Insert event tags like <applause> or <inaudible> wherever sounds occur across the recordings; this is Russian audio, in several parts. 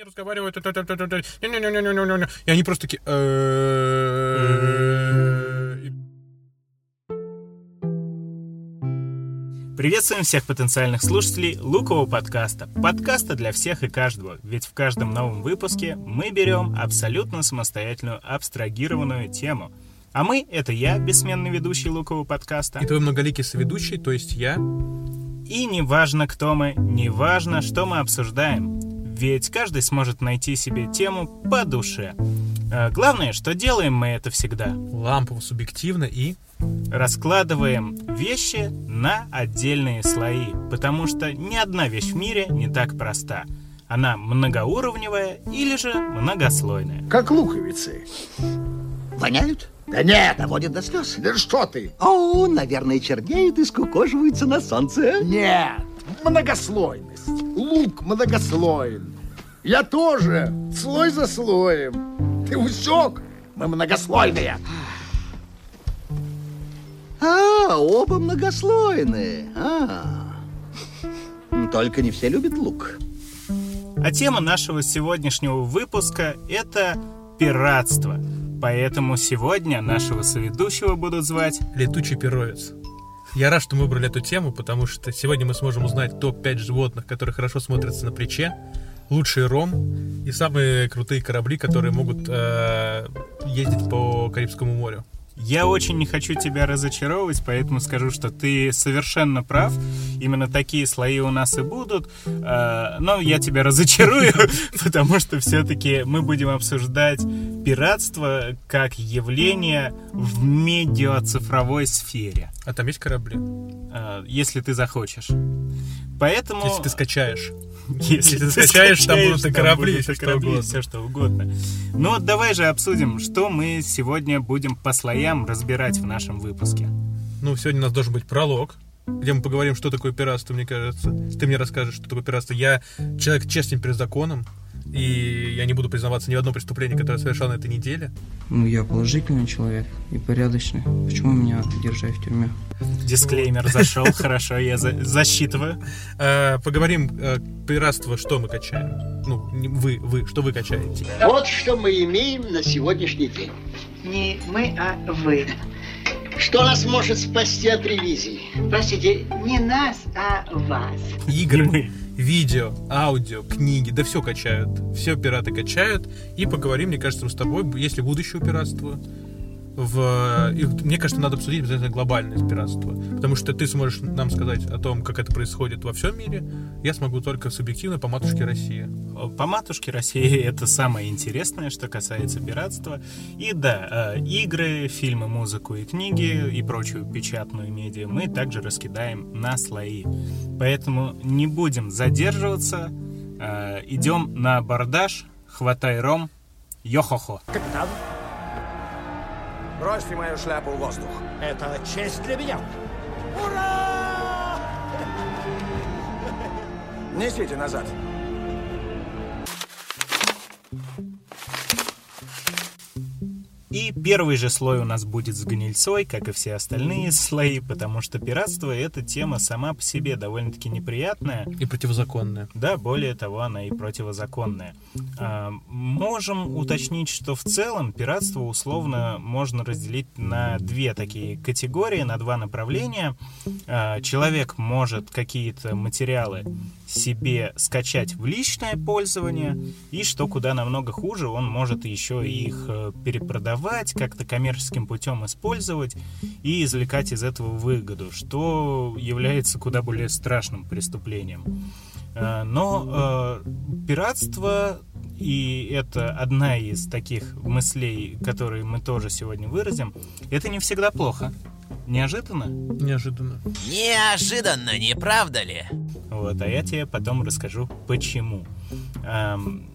не разговаривают, и они просто такие... «Э-э-э-э». Приветствуем всех потенциальных слушателей Лукового подкаста. Подкаста для всех и каждого, ведь в каждом новом выпуске мы берем абсолютно самостоятельную абстрагированную тему. А мы — это я, бессменный ведущий Лукового подкаста. И твой многоликий соведущий, то есть я. И не важно, кто мы, не важно, что мы обсуждаем, ведь каждый сможет найти себе тему по душе. Э, Главное, что делаем мы это всегда. Лампово, субъективно и... Раскладываем вещи на отдельные слои, потому что ни одна вещь в мире не так проста. Она многоуровневая или же многослойная. Как луковицы. Воняют? Да нет, Доводит до слез. да что ты? О, наверное, чернеют и скукоживаются на солнце. Нет, многослойность. Лук многослоен. Я тоже, слой за слоем. Ты усек? Мы многослойные. А, оба многослойные. А. Только не все любят лук. А тема нашего сегодняшнего выпуска — это пиратство. Поэтому сегодня нашего соведущего будут звать Летучий перовец. Я рад, что мы выбрали эту тему, потому что сегодня мы сможем узнать топ-5 животных, которые хорошо смотрятся на плече, лучший ром и самые крутые корабли, которые могут э, ездить по Карибскому морю. Я очень не хочу тебя разочаровывать, поэтому скажу, что ты совершенно прав. Именно такие слои у нас и будут. Э, Но я тебя разочарую, <laughs> потому что все-таки мы будем обсуждать пиратство как явление в медиацифровой сфере, А там есть корабли? э, если ты захочешь. Поэтому... Если ты скачаешь. <laughs> Если ты скачаешь, там будут и корабли, будут и корабли, все что угодно. Ну, вот давай же обсудим, что мы сегодня будем по слоям разбирать в нашем выпуске. Ну, сегодня у нас должен быть пролог, где мы поговорим, что такое пиратство, мне кажется. Ты мне расскажешь, что такое пиратство. Я человек честен перед законом, и я не буду признаваться ни в одном преступлении, которое я совершал на этой неделе. Ну, я положительный человек и порядочный. Почему меня держать в тюрьме? Дисклеймер зашел, <laughs> хорошо, я за- засчитываю. Э, поговорим, э, пиратство, что мы качаем. Ну, вы, вы, что вы качаете. Вот что мы имеем на сегодняшний день. Не мы, а вы. Что нас может спасти от ревизии? Простите, не нас, а вас. Игры, видео, аудио, книги, да все качают. Все пираты качают. И поговорим, мне кажется, с тобой, есть ли будущее у пиратства. В... и мне кажется, надо обсудить обязательно глобальное пиратство. Потому что ты сможешь нам сказать о том, как это происходит во всем мире. Я смогу только субъективно по матушке России. По матушке России <laughs> это самое интересное, что касается пиратства. И да, э, игры, фильмы, музыку и книги и прочую печатную медиа мы также раскидаем на слои. Поэтому не будем задерживаться, э, идем на абордаж, хватай ром, йо-хо-хо. Капитан, бросьте мою шляпу в воздух. Это честь для меня. Ура! <laughs> Несите назад. И первый же слой у нас будет с гнильцой, как и все остальные <laughs> слои, потому что пиратство — это тема сама по себе довольно-таки неприятная. И противозаконное. Да, более того, она и противозаконная. А, можем уточнить, что в целом пиратство условно можно разделить на две такие категории, на два направления. А, человек может какие-то материалы себе скачать в личное пользование, и что куда намного хуже, он может еще их э, перепродавать, как-то коммерческим путем использовать и извлекать из этого выгоду, что является куда более страшным преступлением. Э, Но э, пиратство, и это одна из таких мыслей, которые мы тоже сегодня выразим, это не всегда плохо. Неожиданно? Неожиданно. Неожиданно, не правда ли? Вот, а я тебе потом расскажу, почему. Эм,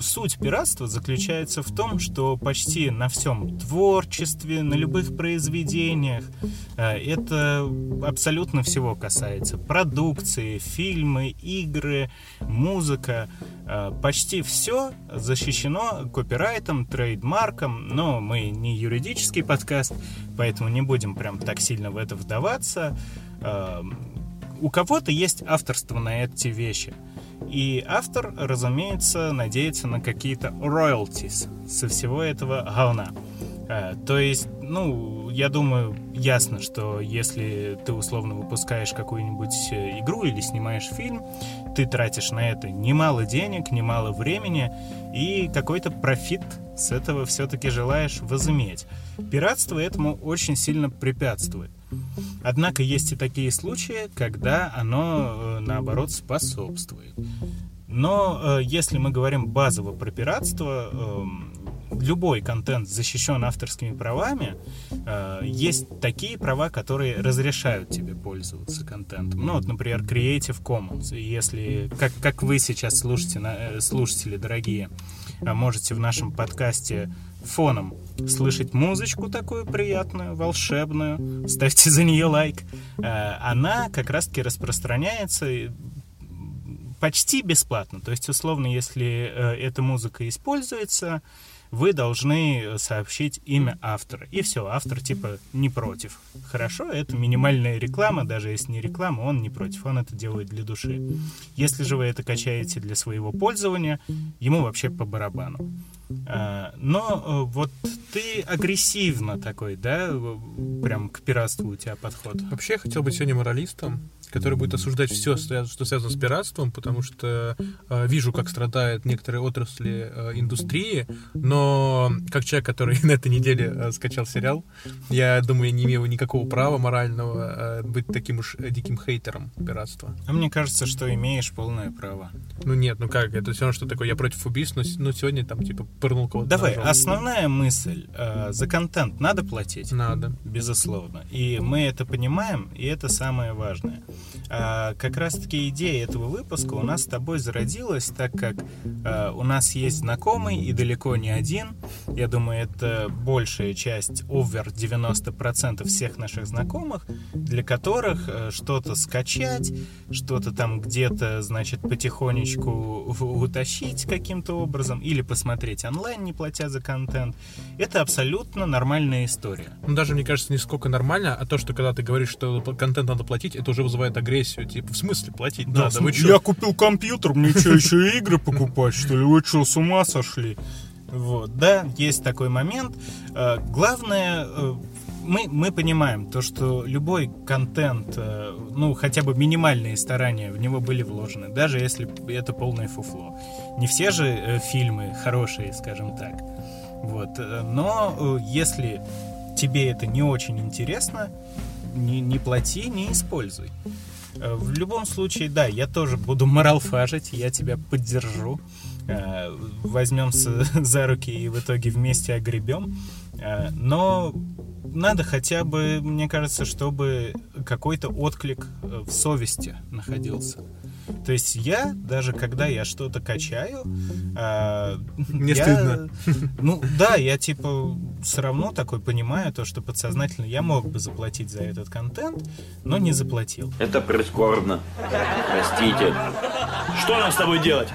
Суть пиратства заключается в том, что почти на всем творчестве, на любых произведениях, э, это абсолютно всего касается. Продукции, фильмы, игры, музыка. э, Почти все защищено копирайтом, трейдмарком, но мы не юридический подкаст, поэтому не будем прям так сильно в это вдаваться. Эм, у кого-то есть авторство на эти вещи. И автор, разумеется, надеется на какие-то royalties со всего этого говна. Э, то есть, ну, я думаю, ясно, что если ты условно выпускаешь какую-нибудь э, игру или снимаешь фильм, ты тратишь на это немало денег, немало времени, и какой-то профит с этого все-таки желаешь возыметь. Пиратство этому очень сильно препятствует. Однако есть и такие случаи, когда оно, э, наоборот, способствует. Но э, если мы говорим базово про пиратство, э, любой контент защищен авторскими правами, э, есть такие права, которые разрешают тебе пользоваться контентом. Ну вот, например, Creative Commons. Если, как, как вы сейчас слушаете, слушатели дорогие, можете в нашем подкасте фоном слышать музычку такую приятную, волшебную, ставьте за нее лайк, она как раз-таки распространяется почти бесплатно. То есть, условно, если э, эта музыка используется, вы должны сообщить имя автора. И все, автор типа не против. Хорошо, это минимальная реклама, даже если не реклама, он не против, он это делает для души. Если же вы это качаете для своего пользования, ему вообще по барабану. А, но э, вот ты агрессивно такой, да, прям к пиратству у тебя подход. Вообще я хотел быть сегодня моралистом, который будет осуждать все, что связано с пиратством, потому что э, вижу, как страдают некоторые отрасли э, индустрии, но как человек, который <laughs> на этой неделе э, скачал сериал, я думаю, я не имею никакого права морального э, быть таким уж диким хейтером пиратства. А мне кажется, что имеешь полное право. Ну нет, ну как, это все равно, что такое, я против убийств, но ну, сегодня там типа пырнул кого-то. Давай, ножом. основная мысль, э, за контент надо платить? Надо. Безусловно. И мы это понимаем, и это самое важное. А, как раз-таки идея этого выпуска у нас с тобой зародилась, так как а, у нас есть знакомый и далеко не один. Я думаю, это большая часть, over 90% всех наших знакомых, для которых а, что-то скачать, что-то там где-то, значит, потихонечку утащить каким-то образом или посмотреть онлайн, не платя за контент, это абсолютно нормальная история. Ну, даже, мне кажется, не сколько нормально, а то, что когда ты говоришь, что контент надо платить, это уже вызывает агрессию агрессию, типа, в смысле платить да, надо? Вы чё? Я купил компьютер, мне что, еще игры покупать, что ли? Вы что, с ума сошли? Вот, да, есть такой момент. Э, главное, э, мы, мы понимаем то, что любой контент, э, ну, хотя бы минимальные старания в него были вложены, даже если это полное фуфло. Не все же фильмы хорошие, скажем так. Вот. Но если тебе это не очень интересно, не, не плати, не используй. Э, в любом случае, да, я тоже буду моралфажить, я тебя поддержу. Э, Возьмемся <laughs> за руки и в итоге вместе огребем. Э, но надо хотя бы, мне кажется, чтобы какой-то отклик в совести находился. То есть я, даже когда я что-то качаю, э, мне я, стыдно. Ну да, я типа все равно такой понимаю то, что подсознательно я мог бы заплатить за этот контент, но не заплатил. Это прискорбно. Простите. Что нам с тобой делать?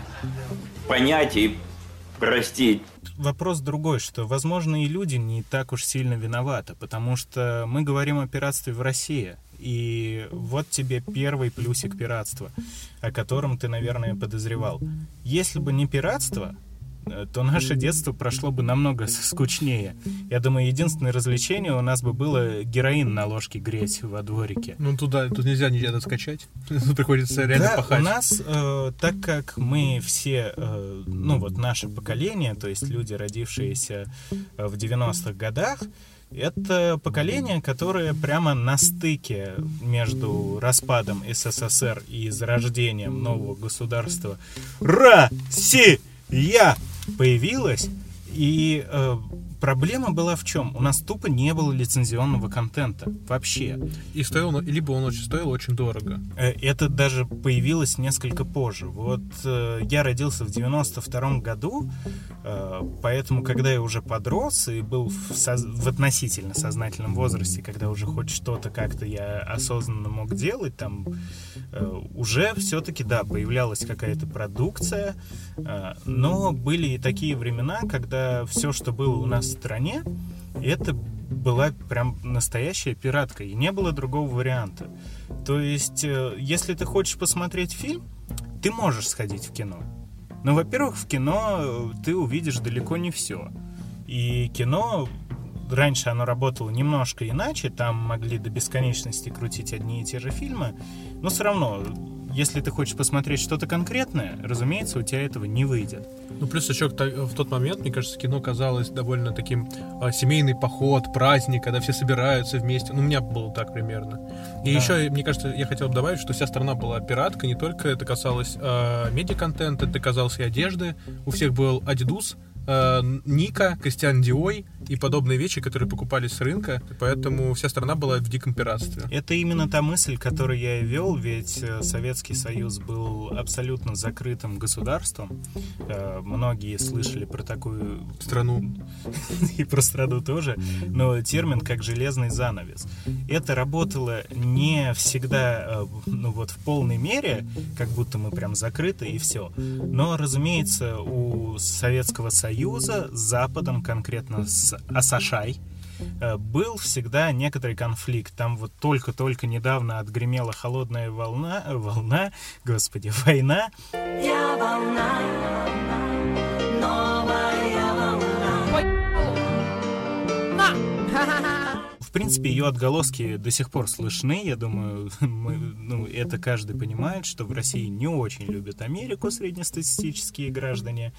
Понять и простить вопрос другой, что, возможно, и люди не так уж сильно виноваты, потому что мы говорим о пиратстве в России. И вот тебе первый плюсик пиратства, о котором ты, наверное, подозревал. Если бы не пиратство, э, то наше детство прошло бы намного скучнее. Я думаю, единственное развлечение у нас бы было героин на ложке греть во дворике. Ну туда тут нельзя нельзя скачать, <laughs> приходится реально да, пахать. у нас, э, так как мы все, э, ну вот наше поколение, то есть люди, родившиеся э, в 90-х годах, это поколение, которое прямо на стыке между распадом СССР и зарождением нового государства Россия появилось. И э, Проблема была в чем? У нас тупо не было лицензионного контента вообще. И стоил, либо он очень стоил очень дорого. Э, это даже появилось несколько позже. Вот э, я родился в 92 году, э, поэтому когда я уже подрос и был в, соз... в относительно сознательном возрасте, когда уже хоть что-то как-то я осознанно мог делать, там уже все-таки, да, появлялась какая-то продукция, но были и такие времена, когда все, что было у нас стране, это была прям настоящая пиратка, и не было другого варианта. То есть, э, если ты хочешь посмотреть фильм, ты можешь сходить в кино. Но, во-первых, в кино ты увидишь далеко не все. И кино раньше оно работало немножко иначе, там могли до бесконечности крутить одни и те же фильмы, но все равно, если ты хочешь посмотреть что-то конкретное, разумеется, у тебя этого не выйдет. Ну, плюс еще в тот момент, мне кажется, кино казалось довольно таким а, семейный поход, праздник, когда все собираются вместе. Ну, у меня было так примерно. И да. еще, мне кажется, я хотел бы добавить, что вся страна была пиратка, не только это касалось э, медиаконтента, это касалось и одежды. У всех был Adidas, э, Ника, Кристиан Диой и подобные вещи, которые покупались с рынка, поэтому вся страна была в диком пиратстве. Это именно та мысль, которую я и вел, ведь э, Советский Союз был абсолютно закрытым государством. Э, многие слышали про такую страну <laughs> и про страну тоже, но термин как железный занавес. Это работало не всегда, э, ну вот в полной мере, как будто мы прям закрыты и все. Но, разумеется, у Советского Союза Союза с Западом, конкретно с Асашай, э, был всегда некоторый конфликт. Там вот только-только недавно отгремела холодная волна, волна, господи, <laughs> война. Я волна, новая В принципе, ее отголоски до сих пор слышны. Я думаю, <laughs> мы, ну, это каждый понимает, что в России не очень любят Америку среднестатистические граждане.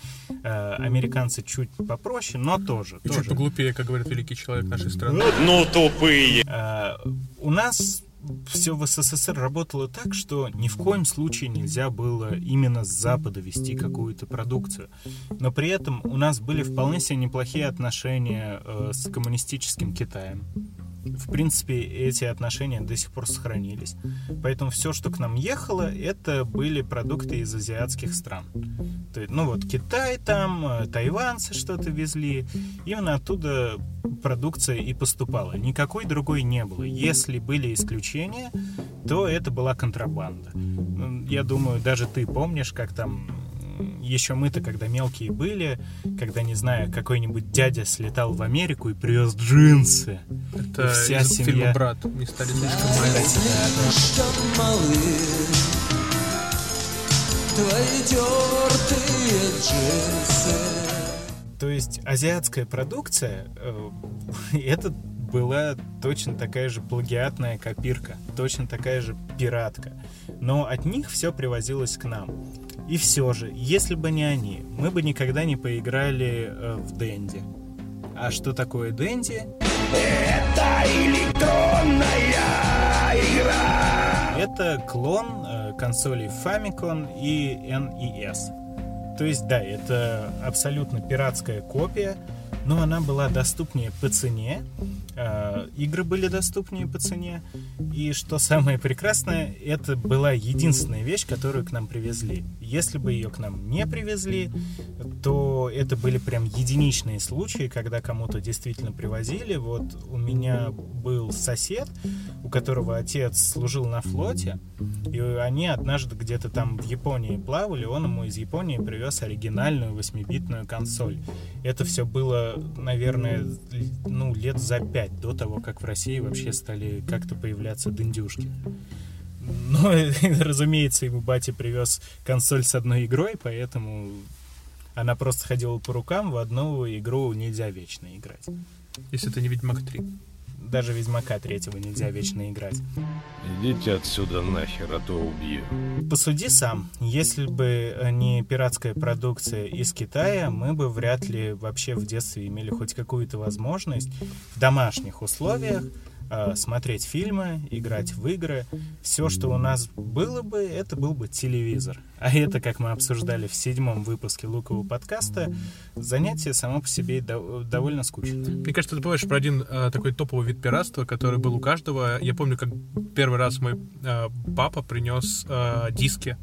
Э, американцы чуть попроще, но тоже. И тоже. чуть поглупее, как говорит великий человек нашей страны. Ну, тупые! Э, у нас все в СССР работало так, что ни в коем случае нельзя было именно с Запада вести какую-то продукцию. Но при этом у нас были вполне себе неплохие отношения э, с коммунистическим Китаем в принципе, эти отношения до сих пор сохранились. Поэтому все, что к нам ехало, это были продукты из азиатских стран. То есть, ну вот Китай там, э, тайванцы что-то везли. Именно оттуда продукция и поступала. Никакой другой не было. Если были исключения, то это была контрабанда. Я думаю, даже ты помнишь, как там еще мы-то, когда мелкие были, когда, не знаю, какой-нибудь дядя слетал в Америку и привез джинсы. Это и вся из семья... фильма «Брат». Не стали слишком маленькие. Твои тертые джинсы. То есть азиатская продукция, э, <laughs> это была точно такая же плагиатная копирка, точно такая же пиратка. Но от них все привозилось к нам. И все же, если бы не они, мы бы никогда не поиграли э, в Дэнди. А что такое Дэнди? Это электронная игра! Это клон э, консолей Famicom и NES. То есть, да, это абсолютно пиратская копия, но она была доступнее по цене, э, игры были доступнее по цене, и что самое прекрасное, это была единственная вещь, которую к нам привезли. Если бы ее к нам не привезли, то это были прям единичные случаи, когда кому-то действительно привозили. Вот у меня был сосед, у которого отец служил на флоте, и они однажды где-то там в Японии плавали, он ему из Японии привез оригинальную 8-битную консоль. Это все было, наверное, ну, лет за пять до того, как в России вообще стали как-то появляться дендюшки. Но, <laughs> разумеется, ему батя привез консоль с одной игрой, поэтому она просто ходила по рукам, в одну игру нельзя вечно играть. Если это не Ведьмак 3 даже Ведьмака третьего нельзя вечно играть. Идите отсюда нахер, а то убью. Посуди сам. Если бы не пиратская продукция из Китая, мы бы вряд ли вообще в детстве имели хоть какую-то возможность в домашних условиях Э, смотреть фильмы, играть в игры. Все, что у нас было бы, это был бы телевизор. А это, как мы обсуждали в седьмом выпуске Лукового подкаста, занятие само по себе довольно скучное. Мне кажется, ты помнишь про один э, такой топовый вид пиратства, который был у каждого. Я помню, как первый раз мой э, папа принес э, диски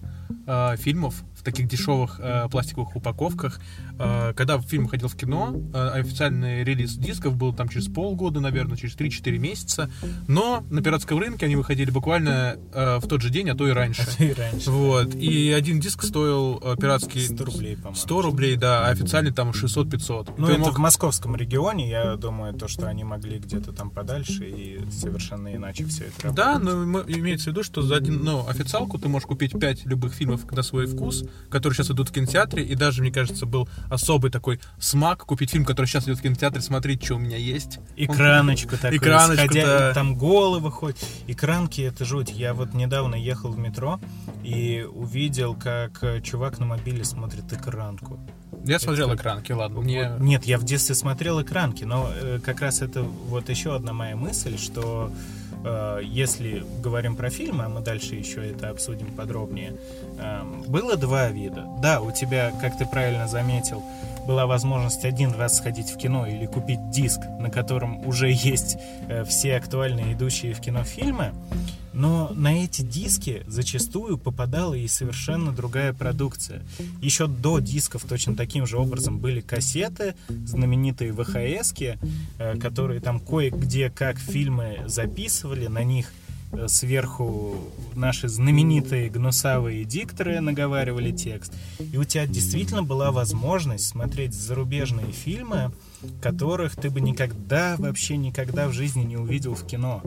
э, фильмов в таких дешевых э, пластиковых упаковках. Э, когда фильм выходил в кино, э, официальный релиз дисков был там через полгода, наверное, через 3-4 месяца. Но на пиратском рынке они выходили буквально э, в тот же день, а то и раньше. <laughs> А то и раньше. Вот. И один диск стоил пиратский... 100 рублей, по-моему. 100 рублей, да, а официальный там 600-500. Ну, Ты это мог- в московском регионе, я думаю, то, что они могли где-то там подальше, и совершенно иначе все это работает. Да, но имеется в виду, что за один, ну, официалку ты можешь купить 5 любых фильмов на свой вкус, которые сейчас идут в кинотеатре, и даже, мне кажется, был особый такой смак купить фильм, который сейчас идет в кинотеатре, смотреть, что у меня есть. Экраночку такую, Экраночку, сходя, да. там головы хоть. Экранки, это жуть. Я вот недавно ехал в метро и увидел, как э, чувак на мобиле смотрит экранку. Я смотрел Это- экранки, ладно. Мне... Нет, я в детстве смотрел экранки, но э, как раз это вот еще одна моя мысль, что если говорим про фильмы, а мы дальше еще это обсудим подробнее, эм, было два вида. Да, у тебя, как ты правильно заметил, была возможность один раз сходить в кино или купить диск, на котором уже <laughs> есть э, все актуальные идущие в кино фильмы, но на эти диски зачастую попадала и совершенно другая продукция. Еще до дисков точно таким же образом были кассеты, знаменитые ВХСки, э, которые там кое-где как фильмы записывали, на них э, сверху наши знаменитые гнусавые дикторы наговаривали текст. И у тебя действительно была возможность смотреть зарубежные фильмы, которых ты бы никогда, вообще никогда в жизни не увидел в кино.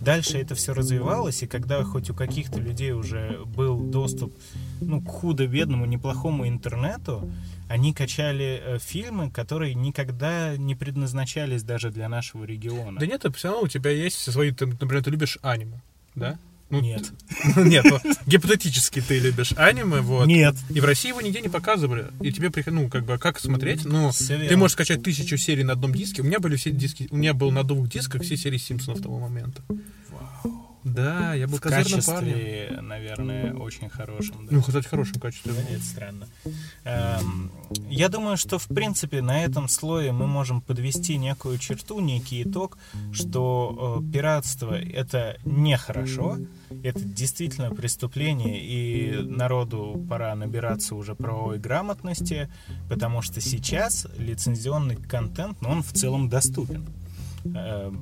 Дальше это все развивалось, и когда хоть у каких-то людей уже был доступ ну, к худо-бедному, неплохому интернету, они качали э, фильмы, которые никогда не предназначались даже для нашего региона. Да нет, все равно у тебя есть свои, ты, например, ты любишь аниме, да? Ну, Нет. <laughs> Нет, ну, гипотетически ты любишь аниме, вот. Нет. И в России его нигде не показывали. И тебе ну, как бы, как смотреть? Ну, ты можешь скачать тысячу серий на одном диске. У меня были все диски, у меня был на двух дисках все серии Симпсонов того момента. Да, я был в козырным парнем. качестве, наверное, очень хорошим. да. Ну, кстати, в хорошем качестве. Да, Это странно. Эм, Я думаю, что в принципе на этом слое мы можем подвести некую черту, некий итог, что э, пиратство это нехорошо, это действительно преступление, и народу пора набираться уже правовой грамотности, потому что сейчас лицензионный контент, ну, он в целом доступен. Э,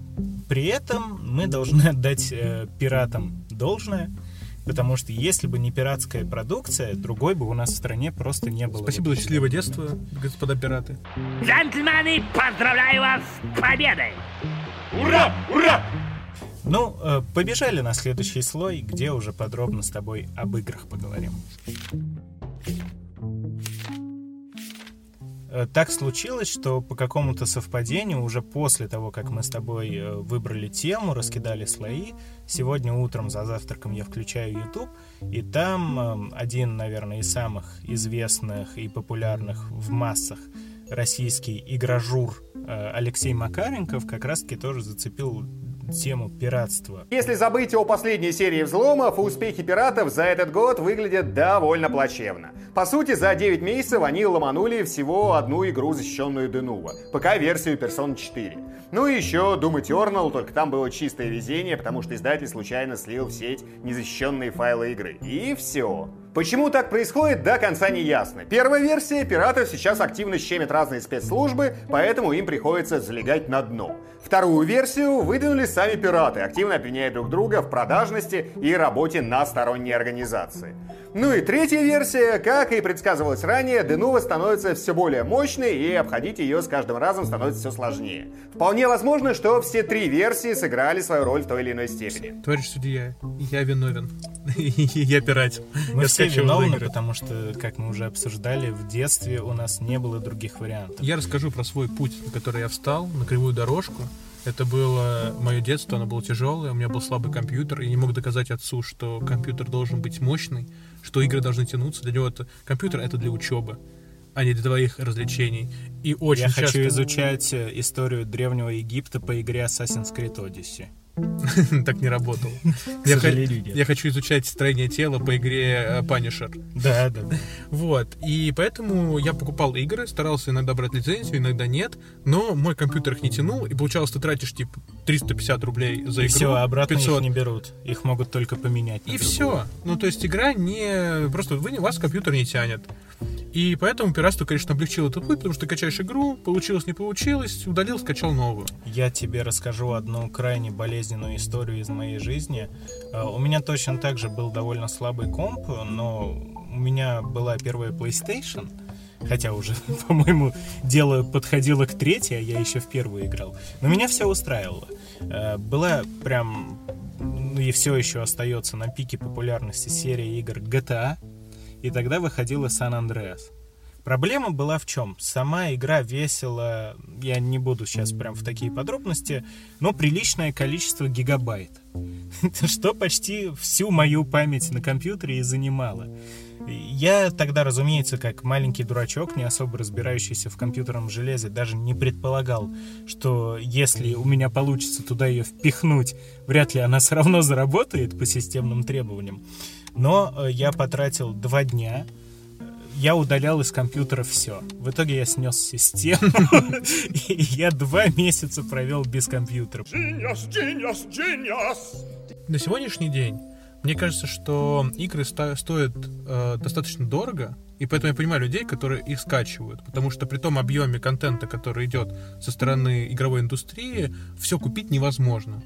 При этом мы должны отдать э, пиратам должное, потому что если бы не пиратская продукция, другой бы у нас в стране просто не было. Спасибо за счастливое детство, господа пираты. Джентльмены, поздравляю вас с победой! Ура! Ура! Ну, э, побежали на следующий слой, где уже подробно с тобой об играх поговорим. Э, Так случилось, что по какому-то совпадению, уже после того, как мы с тобой э, выбрали тему, раскидали слои, сегодня утром за завтраком я включаю YouTube, и там э, один, наверное, из самых известных и популярных в массах российский игражур э, Алексей Макаренков как раз-таки тоже зацепил тему пиратства. Если забыть о последней серии взломов, успехи пиратов за этот год выглядят довольно плачевно. По сути, за 9 месяцев они ломанули всего одну игру, защищенную Denuvo, ПК-версию Persona 4. Ну и еще Doom Eternal, только там было чистое везение, потому что издатель случайно слил в сеть незащищенные файлы игры. И все. Почему так происходит, до конца не ясно. Первая версия пиратов сейчас активно щемит разные спецслужбы, поэтому им приходится залегать на дно. Вторую версию выдвинули сами пираты, активно обвиняя друг друга в продажности и работе на сторонние организации. Ну и третья версия, как и предсказывалось ранее, Denuvo становится все более мощной и обходить ее с каждым разом становится все сложнее. Вполне возможно, что все три версии сыграли свою роль в той или иной степени. Товарищ судья, я виновен. <laughs> Я пиратил. Мы Я все виновны, потому что, как мы уже обсуждали, в детстве у нас не было других вариантов. Я расскажу про свой путь, на который я встал, на кривую дорожку. Это было мое детство, оно было тяжелое, у меня был слабый компьютер, и не мог доказать отцу, что компьютер должен быть мощный, что игры должны тянуться. Для него это компьютер это для учебы, а не для твоих развлечений. И очень Я часто... хочу изучать э, историю Древнего Египта по игре Assassin's Creed Odyssey. <laughs> Так не работало. Я, х- я хочу изучать строение тела по игре э, Punisher. Да, да. <laughs> Вот. И поэтому я покупал игры, старался иногда брать лицензию, иногда нет. Но мой компьютер их не тянул. И получалось, ты тратишь типа 350 рублей за И игру. все, обратно 500. их не берут. Их могут только поменять. И другую. все. Ну, то есть игра не... Просто вы, вас компьютер не тянет. И поэтому пиратство, конечно, облегчило этот путь, потому что ты качаешь игру, получилось, не получилось, удалил, скачал новую. Я тебе расскажу одну крайне болезненную историю из моей жизни. Э, У меня точно так же был довольно слабый комп, но у меня была первая PlayStation, хотя уже, <laughs> по-моему, дело подходило к третьей, а я еще в первую играл. Но меня все устраивало. Э, Была прям, ну и все еще остается на пике популярности серия игр GTA, и тогда выходила San Andreas. Проблема была в чем? Сама игра весила, я не буду сейчас прям в такие подробности, но приличное количество гигабайт. <laughs> Что почти всю мою память на компьютере и занимало. Я тогда, разумеется, как маленький дурачок, не особо разбирающийся в компьютерном железе, даже не предполагал, что если у меня получится туда ее впихнуть, вряд ли она все равно заработает по системным требованиям. Но э, я потратил два дня, я удалял из компьютера все. В итоге я снес систему, <laughs> и я два месяца провел без компьютера. На сегодняшний день мне кажется, что игры ста- стоят э, достаточно дорого, и поэтому я понимаю людей, которые их скачивают, потому что при том объеме контента, который идет со стороны игровой индустрии, все купить невозможно.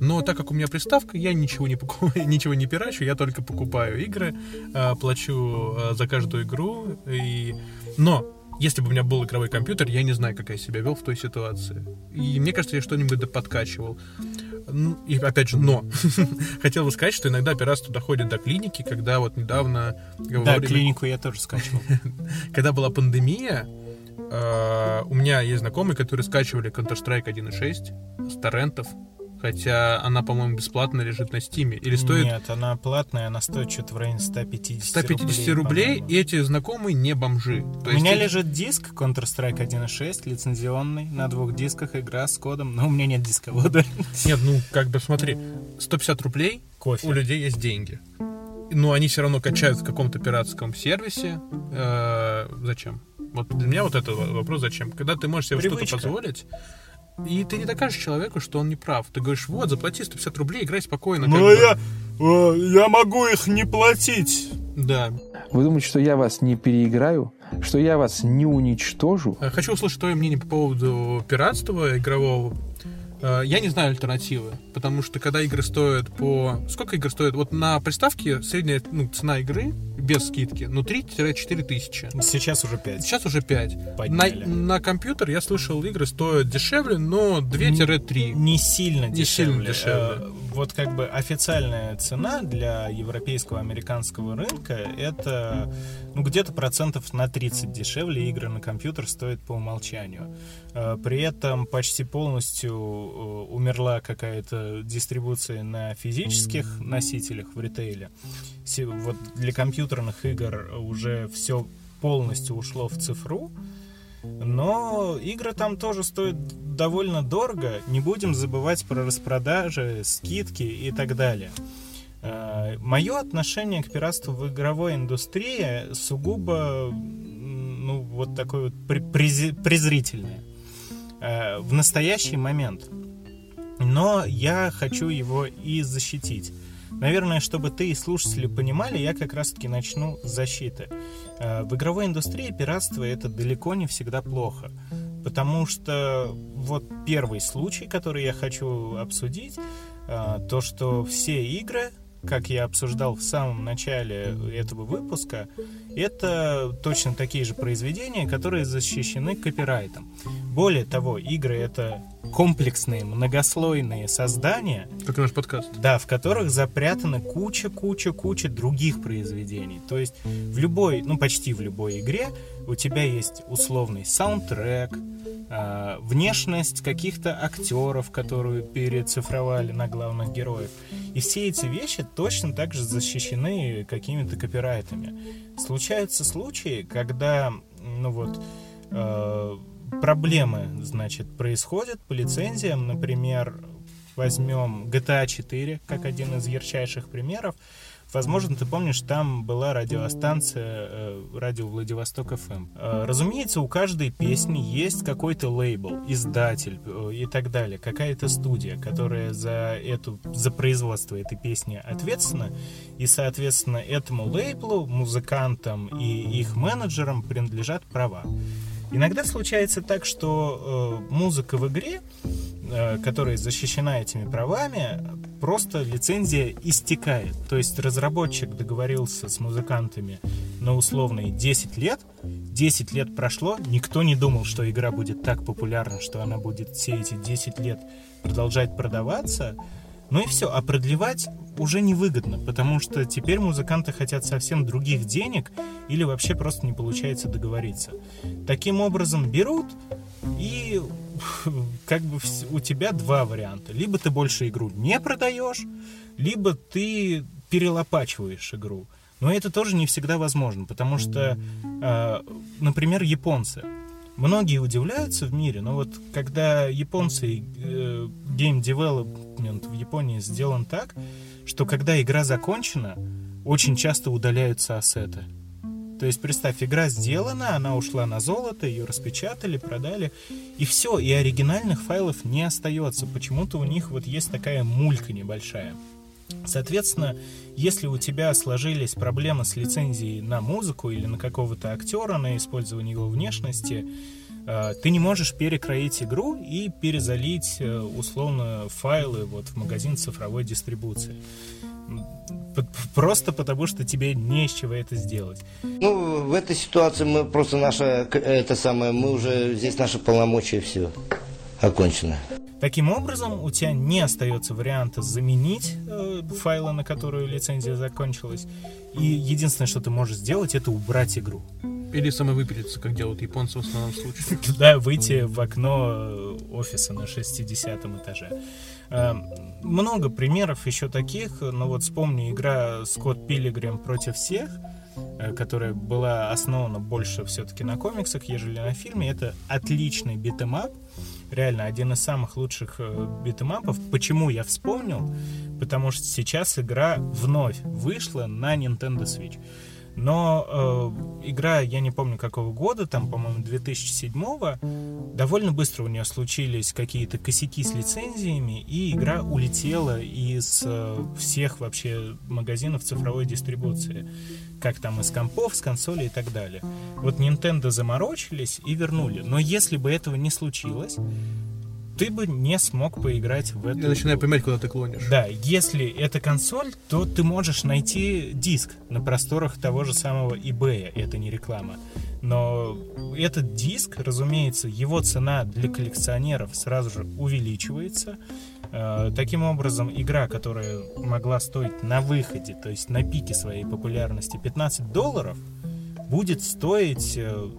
Но так как у меня приставка, я ничего не покупаю, <laughs> ничего не пирачу, я только покупаю игры, э, плачу э, за каждую игру. И... Но если бы у меня был игровой компьютер, я не знаю, как я себя вел в той ситуации. И мне кажется, я что-нибудь да подкачивал. Ну, И опять же, но <laughs> хотел бы сказать, что иногда пиратство доходит до клиники, когда вот недавно Да, время- клинику я тоже скачивал. <laughs> когда была пандемия, э, у меня есть знакомые, которые скачивали Counter-Strike 1.6 с торрентов, хотя она, по-моему, бесплатно лежит на Стиме. Или стоит Нет, она платная, она стоит что-то в районе 150 150 рублей, по-моему. и эти знакомые не бомжи. То У меня есть- лежит диск Counter-Strike 1.6, лицензионный, на двух дисках, игра с кодом, но у меня нет дисковода. <laughs> Нет, ну, как бы, смотри, 150 рублей, Кофе. у людей есть деньги. Но они все равно качают в каком-то пиратском сервисе. Э, зачем? Вот для меня вот это вопрос зачем. Когда ты можешь себе что-то позволить, и ты не докажешь человеку, что он не прав. Ты говоришь, вот, заплати 150 рублей, играй спокойно. Ну бы. я, э, я могу их не платить. Да. Вы думаете, что я вас не переиграю? Что я вас не уничтожу? Э, Хочу услышать твое мнение по поводу пиратства игрового. Э, Я не знаю альтернативы, потому что когда игры стоят по... Сколько игр стоит? Вот на приставке средняя ну, цена игры без скидки, ну 3-4 тысячи. Сейчас уже 5. Сейчас уже 5. На, Подняли. на компьютер я слышал, игры стоят дешевле, но 2-3. Не сильно Не дешевле. сильно дешевле. Вот как бы официальная цена для европейского американского рынка это ну, где-то процентов на 30 дешевле игры на компьютер стоят по умолчанию. Э, При этом почти полностью э, умерла какая-то дистрибуция на физических носителях в ритейле. Вот для компьютерных игр уже все полностью ушло в цифру. Но игры там тоже стоят довольно дорого. Не будем забывать про распродажи, скидки и так далее. Мое отношение к пиратству в игровой индустрии сугубо ну, вот такое вот презрительное. Э, В настоящий момент. Но я хочу его и защитить. Наверное, чтобы ты и слушатели понимали, я как раз-таки начну с защиты. Э, В игровой индустрии пиратство это далеко не всегда плохо. Потому что вот первый случай, который я хочу обсудить, э, то, что все игры, как я обсуждал в самом начале этого выпуска, это точно такие же произведения, которые защищены копирайтом. Более того, игры это комплексные, многослойные создания, Как наш подкаст. да, в которых запрятана куча-куча-куча других произведений. То есть в любой, ну почти в любой игре у тебя есть условный саундтрек, а, внешность каких-то актеров, которую перецифровали на главных героев. И все эти вещи точно так же защищены какими-то копирайтами. Случаются случаи, когда, ну вот, э, проблемы, значит, происходят. По лицензиям, например, возьмем GTA 4 как один из ярчайших примеров, Возможно, ты помнишь, там была радиостанция э, радио Владивосток ФМ. Э, разумеется, у каждой песни есть какой-то лейбл, издатель э, и так далее, какая-то студия, которая за эту за производство этой песни ответственна, и, соответственно, этому лейблу, музыкантам и их менеджерам принадлежат права. Иногда случается так, что э, музыка в игре, которая защищена этими правами, просто лицензия истекает. То есть разработчик договорился с музыкантами на условные 10 лет. 10 лет прошло, никто не думал, что игра будет так популярна, что она будет все эти 10 лет продолжать продаваться. Ну и все, а продлевать уже невыгодно, потому что теперь музыканты хотят совсем других денег или вообще просто не получается договориться. Таким образом берут и <laughs> как бы у тебя два варианта. Либо ты больше игру не продаешь, либо ты перелопачиваешь игру. Но это тоже не всегда возможно, потому что, э, например, японцы. Многие удивляются в мире, но вот когда японцы, Development в Японии сделан так, что когда игра закончена, очень часто удаляются ассеты. То есть, представь, игра сделана, она ушла на золото, ее распечатали, продали, и все, и оригинальных файлов не остается. Почему-то у них вот есть такая мулька небольшая. Соответственно, если у тебя сложились проблемы с лицензией на музыку или на какого-то актера, на использование его внешности, ты не можешь перекроить игру и перезалить э, условно файлы вот в магазин цифровой дистрибуции. Просто потому, что тебе не из чего это сделать. Ну, в этой ситуации мы просто наша, это самое, мы уже, здесь наши полномочия все окончено. Таким образом, у тебя не остается варианта заменить э, файлы, на которые лицензия закончилась. И единственное, что ты можешь сделать, это убрать игру. Или самовыпилиться, как делают японцы в основном случае. <laughs> Да, выйти в окно э, офиса на 60 этаже. Э, много примеров еще таких, но вот вспомни игра Скотт Пилигрим против всех, э, которая была основана больше все-таки на комиксах, ежели на фильме. Это отличный beat 'em up, реально один из самых лучших э, битэмапов. Почему я вспомнил? Потому что сейчас игра вновь вышла на Nintendo Switch. Но э, игра, я не помню какого года, там, по-моему, 2007-го, довольно быстро у нее случились какие-то косяки с лицензиями, и игра улетела из э, всех вообще магазинов цифровой дистрибуции. Как там из компов, с консолей и так далее. Вот Nintendo заморочились и вернули. Но если бы этого не случилось, ты бы не смог поиграть в эту Я начинаю понимать, куда ты клонишь. Да, если это консоль, то ты можешь найти диск на просторах того же самого eBay, это не реклама. Но этот диск, разумеется, его цена для коллекционеров сразу же увеличивается. Э, таким образом, игра, которая могла стоить на выходе, то есть на пике своей популярности 15 долларов, будет стоить э,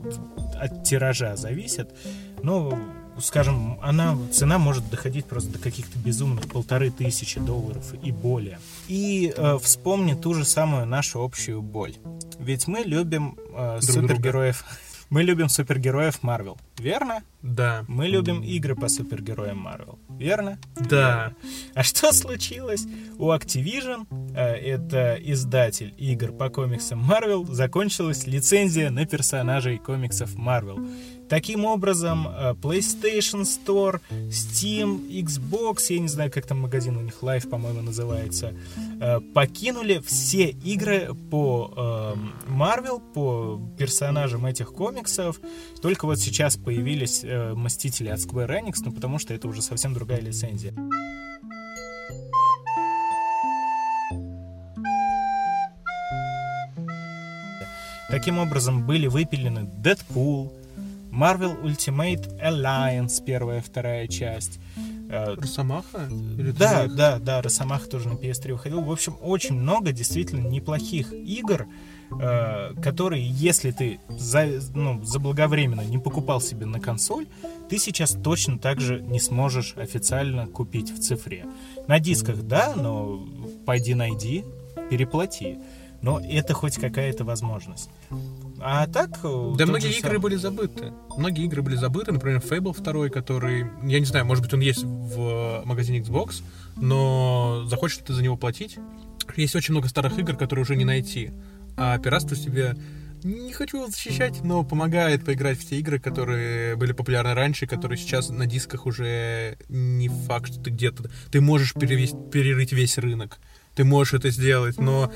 от тиража зависит, ну, скажем, она, цена может доходить просто до каких-то безумных полторы тысячи долларов и более. И э, вспомни ту же самую нашу общую боль. Ведь мы любим э, супергероев. Друга. <laughs> Мы любим супергероев Марвел, верно? Да. Мы любим игры по супергероям Марвел, верно? Да. А что случилось? У Activision, э, это издатель игр по комиксам Marvel, закончилась лицензия на персонажей комиксов Marvel. Таким образом, э, PlayStation Store, Steam, Xbox, я не знаю, как там магазин у них, Live, по-моему, называется, э, покинули все игры по эм, Marvel, по персонажам этих комиксов. Только вот сейчас появились э, Мстители от Square Enix, ну потому что это уже совсем другая лицензия. Таким образом, были выпилены Дэдпул, Marvel Ultimate Alliance, первая, вторая часть. Э, Росомаха? Или да, да, да, Росомаха тоже на PS3 выходил. В общем, очень много действительно неплохих игр, э, которые, если ты за, ну, заблаговременно не покупал себе на консоль, ты сейчас точно так же не сможешь официально купить в цифре. На дисках, да, но пойди найди, переплати. Но это хоть какая-то возможность. А так... э, Да многие игры самый- были забыты. Многие игры были забыты, например, Fable 2, который, я не знаю, может быть, он есть в магазине Xbox, но захочешь ты за него платить? Есть очень много старых игр, которые уже не найти. А пиратство себе не хочу его защищать, но помогает поиграть в те игры, которые были популярны раньше, которые сейчас на дисках уже не факт, что ты где-то... Ты можешь перевесь- перерыть весь рынок. Ты можешь это сделать, но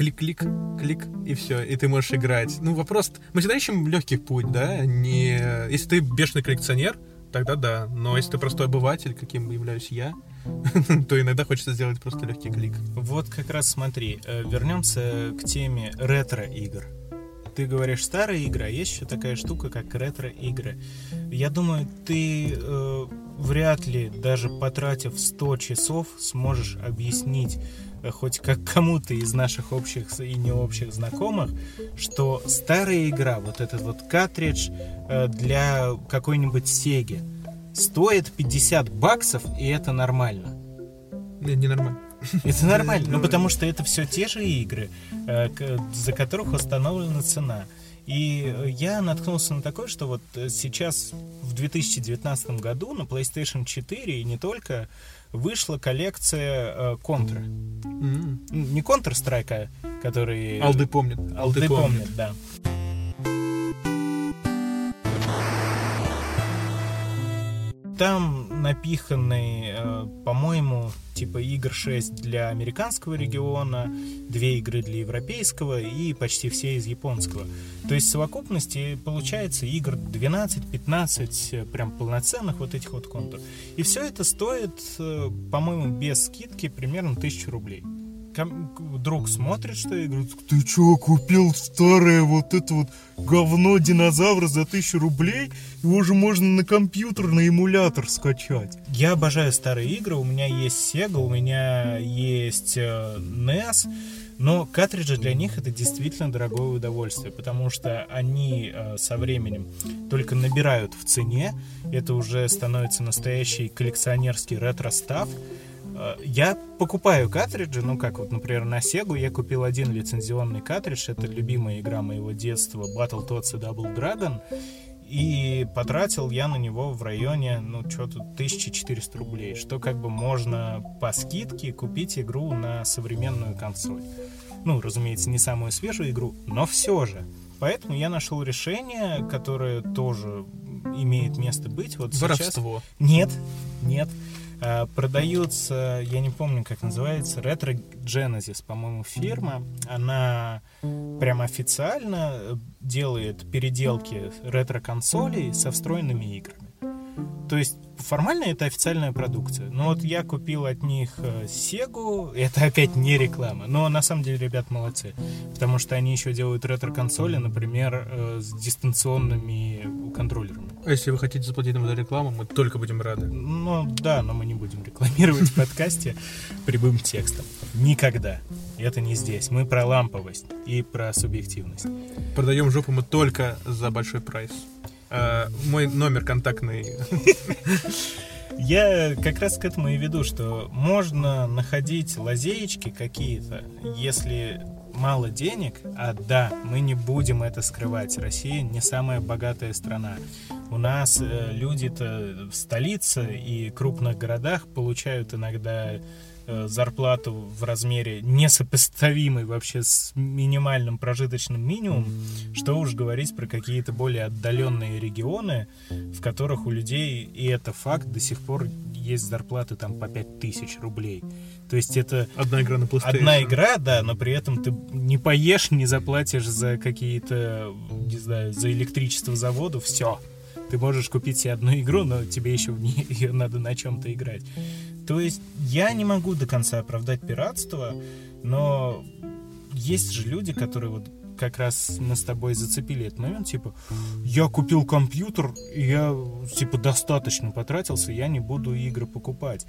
клик-клик, клик, и все, и ты можешь играть. Ну, вопрос... Мы всегда ищем легкий путь, да? Не... Если ты бешеный коллекционер, тогда да. Но если ты простой обыватель, каким являюсь я, <laughs> то иногда хочется сделать просто легкий клик. Вот как раз смотри, э, вернемся к теме ретро-игр. Ты говоришь старые игры, а есть еще такая штука, как ретро-игры. Я думаю, ты э, вряд ли, даже потратив 100 часов, сможешь объяснить хоть как кому-то из наших общих и необщих знакомых, что старая игра, вот этот вот картридж э, для какой-нибудь Сеги, стоит 50 баксов, и это нормально. Не, ненормально. Это нормально, ну потому что это все те же игры, э, за которых установлена цена. И я наткнулся на такое, что вот э, сейчас в 2019 году на PlayStation 4 и не только вышла коллекция э, Contra. М, Не Counter-Strike, а который... Алды помнит. Алды помнит, да. Там напиханы, э, по-моему, типа игр 6 для американского региона, две игры для европейского и почти все из японского. То есть в совокупности получается игр 12-15 э, прям полноценных вот этих вот контур. И все это стоит, э, по-моему, без скидки примерно 1000 рублей. Друг смотрит, что я говорю, ты чё, купил старое вот это вот говно динозавра за тысячу рублей? Его же можно на компьютер, на эмулятор скачать. Я обожаю старые игры, у меня есть Sega, у меня есть э, NES, но картриджи для них это действительно дорогое удовольствие, потому что они э, со временем только набирают в цене, это уже становится настоящий коллекционерский ретро-став, Я покупаю картриджи, ну как вот, например, на Sega я купил один лицензионный картридж, это любимая игра моего детства Battletoads и Double Dragon, и потратил я на него в районе, ну, что-то 1400 рублей, что как бы можно по скидке купить игру на современную консоль. Ну, разумеется, не самую свежую игру, но все же. Поэтому я нашел решение, которое тоже имеет место быть. Вот сейчас- Воровство. Нет, нет. А, Продается, я не помню, как называется, Retro Genesis, по-моему, фирма. Она прям официально э, делает переделки ретро-консолей со встроенными играми. То есть формально это официальная продукция. Но вот я купил от них э, Sega, это опять не реклама, но на самом деле ребят молодцы, потому что они еще делают ретро-консоли, например, э, с дистанционными контроллерами. А если вы хотите заплатить нам за рекламу, мы только будем рады. Ну да, но мы не будем рекламировать в подкасте прямым текстом. Никогда. Это не здесь. Мы про ламповость и про субъективность. Продаем жопу мы только за большой прайс. А, мой номер контактный. Я как раз к этому и веду, что можно находить лазеечки какие-то, если мало денег, а да, мы не будем это скрывать, Россия не самая богатая страна. У нас э, люди-то в столице и крупных городах получают иногда э, зарплату в размере несопоставимой вообще с минимальным прожиточным минимумом, что уж говорить про какие-то более отдаленные регионы, в которых у людей, и это факт, до сих пор есть зарплаты там по 5000 рублей. То есть это... Одна игра на PlayStation. Одна игра, да, но при этом ты не поешь, не заплатишь за какие-то, не знаю, за электричество заводу, все. Ты можешь купить себе одну игру, но тебе еще в нее надо на чем-то играть. То есть я не могу до конца оправдать пиратство, но есть же люди, которые вот как раз мы с тобой зацепили этот момент, типа, я купил компьютер, я, типа, достаточно потратился, я не буду игры покупать.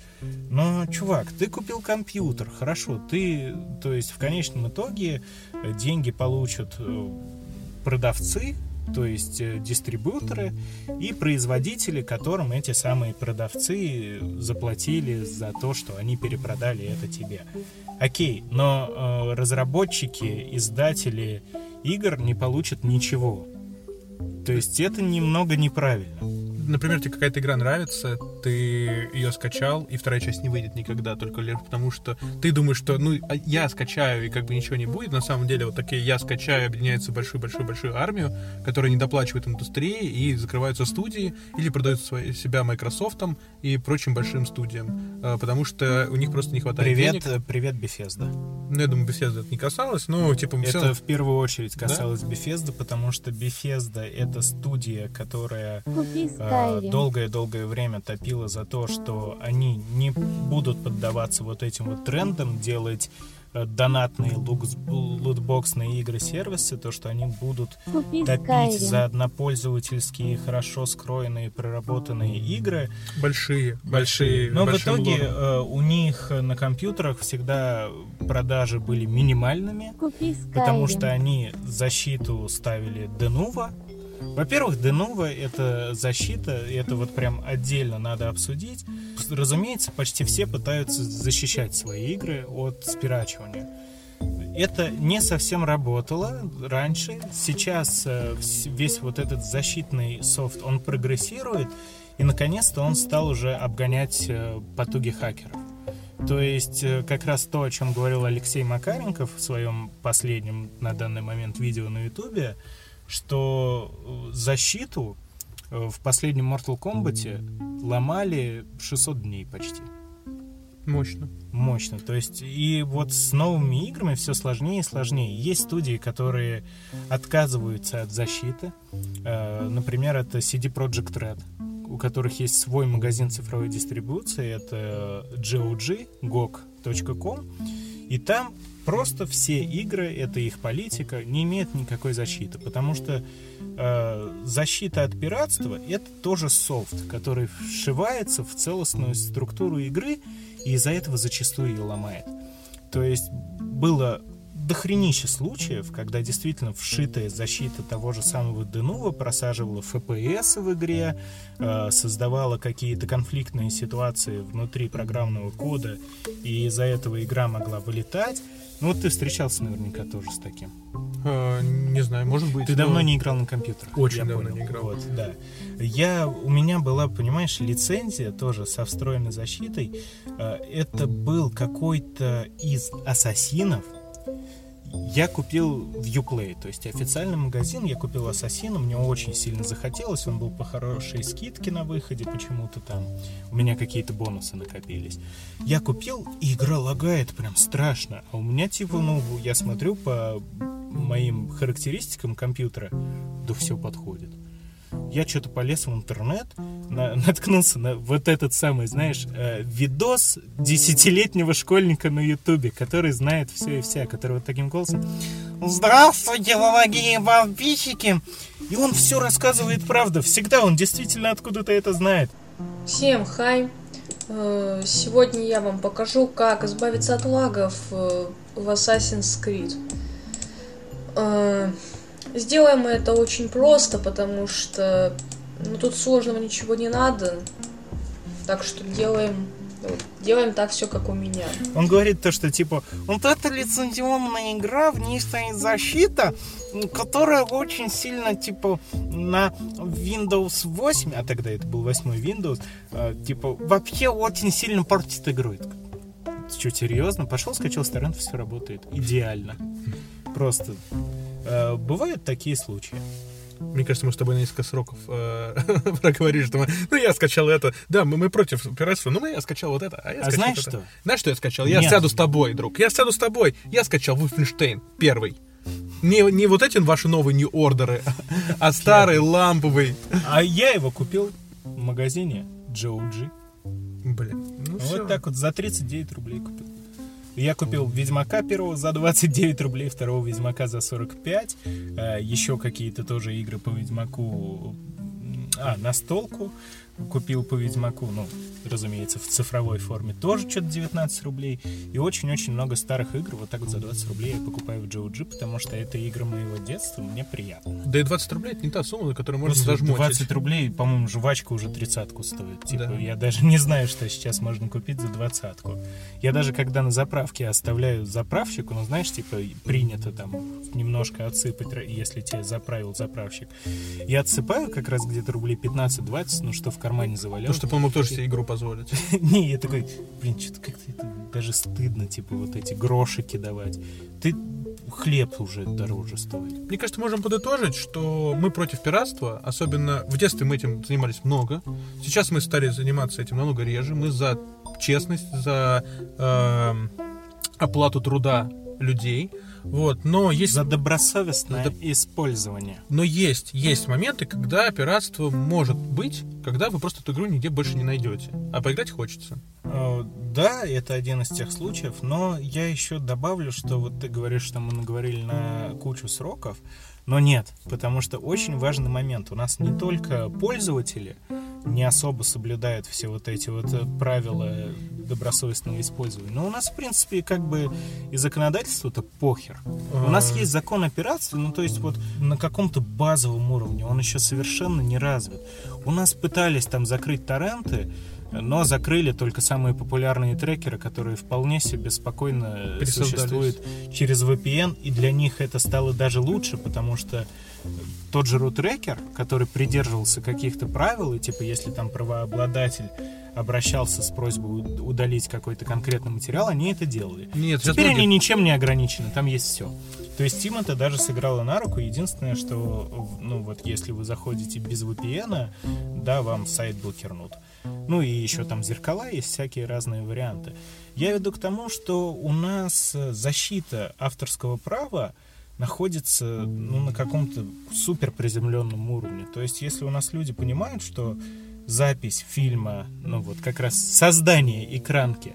Но, чувак, ты купил компьютер, хорошо, ты, то есть, в конечном итоге деньги получат э, продавцы, то есть э, дистрибьюторы и производители, которым эти самые продавцы заплатили за то, что они перепродали это тебе. Окей, но э, разработчики, издатели игр не получат ничего. То есть это немного неправильно. Например, тебе какая-то игра нравится, ты ее скачал, и вторая часть не выйдет никогда, только лишь потому, что ты думаешь, что, ну, а я скачаю, и как бы ничего не будет. На самом деле, вот такие я скачаю объединяются в большую-большую-большую армию, которая не доплачивает индустрии, и закрываются студии, или продают свои, себя Microsoft и прочим большим студиям, а, потому что у них просто не хватает Привет, денег. привет, Bethesda. Ну, я думаю, Bethesda это не касалось, но, типа, Это всё- в первую очередь касалось Bethesda, потому что Bethesda — это студия, которая э, Skyrim. долгое-долгое время топила за то, что они не будут поддаваться вот этим вот трендам, делать э, донатные лутбоксные игры-сервисы, то, что они будут Купи топить Skyrim. за однопользовательские, хорошо скроенные, проработанные игры. Большие, большие, Но в итоге лором. э, у них на компьютерах всегда продажи были минимальными, потому что они защиту ставили Denuvo. Во-первых, Denuvo — это защита, это вот прям отдельно надо обсудить. Разумеется, почти все пытаются защищать свои игры от спирачивания. Это не совсем работало раньше. Сейчас э, весь вот этот защитный софт, он прогрессирует, и наконец-то он стал уже обгонять э, потуги хакеров. То есть э, как раз то, о чем говорил Алексей Макаренков в своем последнем на данный момент видео на Ютубе, что э, защиту э, в последнем Mortal Kombat ломали 600 дней почти. Мощно. Мощно. То есть, и вот с новыми играми все сложнее и сложнее. Есть студии, которые отказываются от защиты. Э, Например, это CD Projekt Red, у которых есть свой магазин цифровой дистрибуции. Это GOG, GOG.com. И там просто все игры, это их политика, не имеют никакой защиты. Потому что э, защита от пиратства это тоже софт, который вшивается в целостную структуру игры и из-за этого зачастую ее ломает. То есть было дохренище случаев, когда действительно вшитая защита того же самого Denuvo просаживала FPS в игре, э, создавала какие-то конфликтные ситуации внутри программного кода, и из-за этого игра могла вылетать. Ну вот ты встречался наверняка тоже с таким. Э, не знаю, может быть. Ты но- давно не играл на компьютерах. Очень я давно понял. не играл. Вот, да. Я, у меня была, понимаешь, лицензия тоже со встроенной защитой. Э, Это был какой-то из ассасинов. Я купил в Uplay, то есть официальный магазин, я купил Ассасина, мне очень сильно захотелось, он был по хорошей скидке на выходе почему-то там, у меня какие-то бонусы накопились. Я купил, и игра лагает прям страшно, а у меня типа, ну, я смотрю по моим характеристикам компьютера, да все подходит. Я что-то полез в интернет, на- <laughs> наткнулся на вот этот самый, знаешь, э, видос десятилетнего школьника на ютубе, который знает все и вся, который вот таким голосом «Здравствуйте, дорогие подписчики!» И он все рассказывает правду. Всегда он действительно откуда-то это знает. Всем хай! Э, Сегодня я вам покажу, как избавиться от лагов э, в Assassin's Creed. Сделаем мы это очень просто, потому что ну, тут сложного ничего не надо. Так что делаем, ну, делаем так все, как у меня. Он говорит то, что типа вот это лицензионная игра, в ней стоит защита, которая очень сильно типа на Windows 8, а тогда это был 8 Windows, э, типа вообще очень сильно портит игру. Я такой, «Ты Что, серьезно? Пошел, скачал торрент, все работает. Идеально. Просто. Э, бывают такие случаи. Мне кажется, мы с тобой на несколько сроков э, <laughs> проговорили, что мы, ну, я скачал это. Да, мы, мы против пиратства, но я скачал вот это, а я А скачал знаешь это. что? Знаешь, что я скачал? Я Нет. сяду с тобой, друг. Я сяду с тобой. Я скачал Wolfenstein первый. Не, не вот эти ваши новые не ордеры, а старый, ламповый. А я его купил в магазине GOG. Блин, ну вот всё. так вот за 39 рублей купил. Я купил Ведьмака первого за 29 рублей, второго Ведьмака за 45. э, еще какие-то тоже игры по Ведьмаку. А, настолку. Купил по Ведьмаку, ну, разумеется, в цифровой форме, тоже что-то 19 рублей. И очень-очень много старых игр вот так вот за 20 рублей я покупаю в GOG, потому что это игры моего детства, мне приятно. Да и 20 рублей это не та сумма, за которую можно Просто зажмочить. 20 рублей, по-моему, жвачка уже тридцатку стоит. Типа, Да. я даже не знаю, что сейчас можно купить за двадцатку. Я даже когда на заправке оставляю заправщику, ну, знаешь, типа, принято там немножко отсыпать, если тебе заправил заправщик. Я отсыпаю как раз где-то рублей 15-20, ну, что в кармане завалял. Потому что он мог тоже себе игру позволить. <laughs> Не, я такой, блин, что-то как-то это даже стыдно, типа, вот эти грошики давать. Ты хлеб уже дороже стоит. Мне кажется, можем подытожить, что мы против пиратства, особенно в детстве мы этим занимались много. Сейчас мы стали заниматься этим намного реже. Мы за честность, за эм, оплату труда людей. Вот, но есть... За добросовестное использование. Но есть, есть моменты, когда пиратство может быть, когда вы просто эту игру нигде больше не найдете. А поиграть хочется. Э, Да, это один из тех случаев, но я еще добавлю, что вот ты говоришь, что мы наговорили на кучу сроков, но нет, потому что очень важный момент. У нас не только пользователи не особо соблюдают все вот эти вот э, правила добросовестного использования, но у нас, в принципе, как бы и законодательство-то похер. У нас А. есть закон о пиратстве, ну то есть вот на каком-то базовом уровне, он еще совершенно не развит. У нас пытались там закрыть торренты, но закрыли только самые популярные трекеры, которые вполне себе спокойно существуют через VPN, и для них это стало даже лучше, потому что тот же рутрекер, который придерживался каких-то правил, и типа если там правообладатель обращался с просьбой уд- удалить какой-то конкретный материал, они это делали. Нет, Теперь многие- они ничем не ограничены, там есть все. То есть Steam это даже сыграло на руку. Единственное, что, ну вот, если вы заходите без VPN, да, вам сайт блокирнут. Ну и еще там зеркала есть, всякие разные варианты. Я веду к тому, что у нас э, защита авторского права находится ну, на каком-то супер приземленном уровне. То есть, если у нас люди понимают, что запись фильма, ну вот как раз создание экранки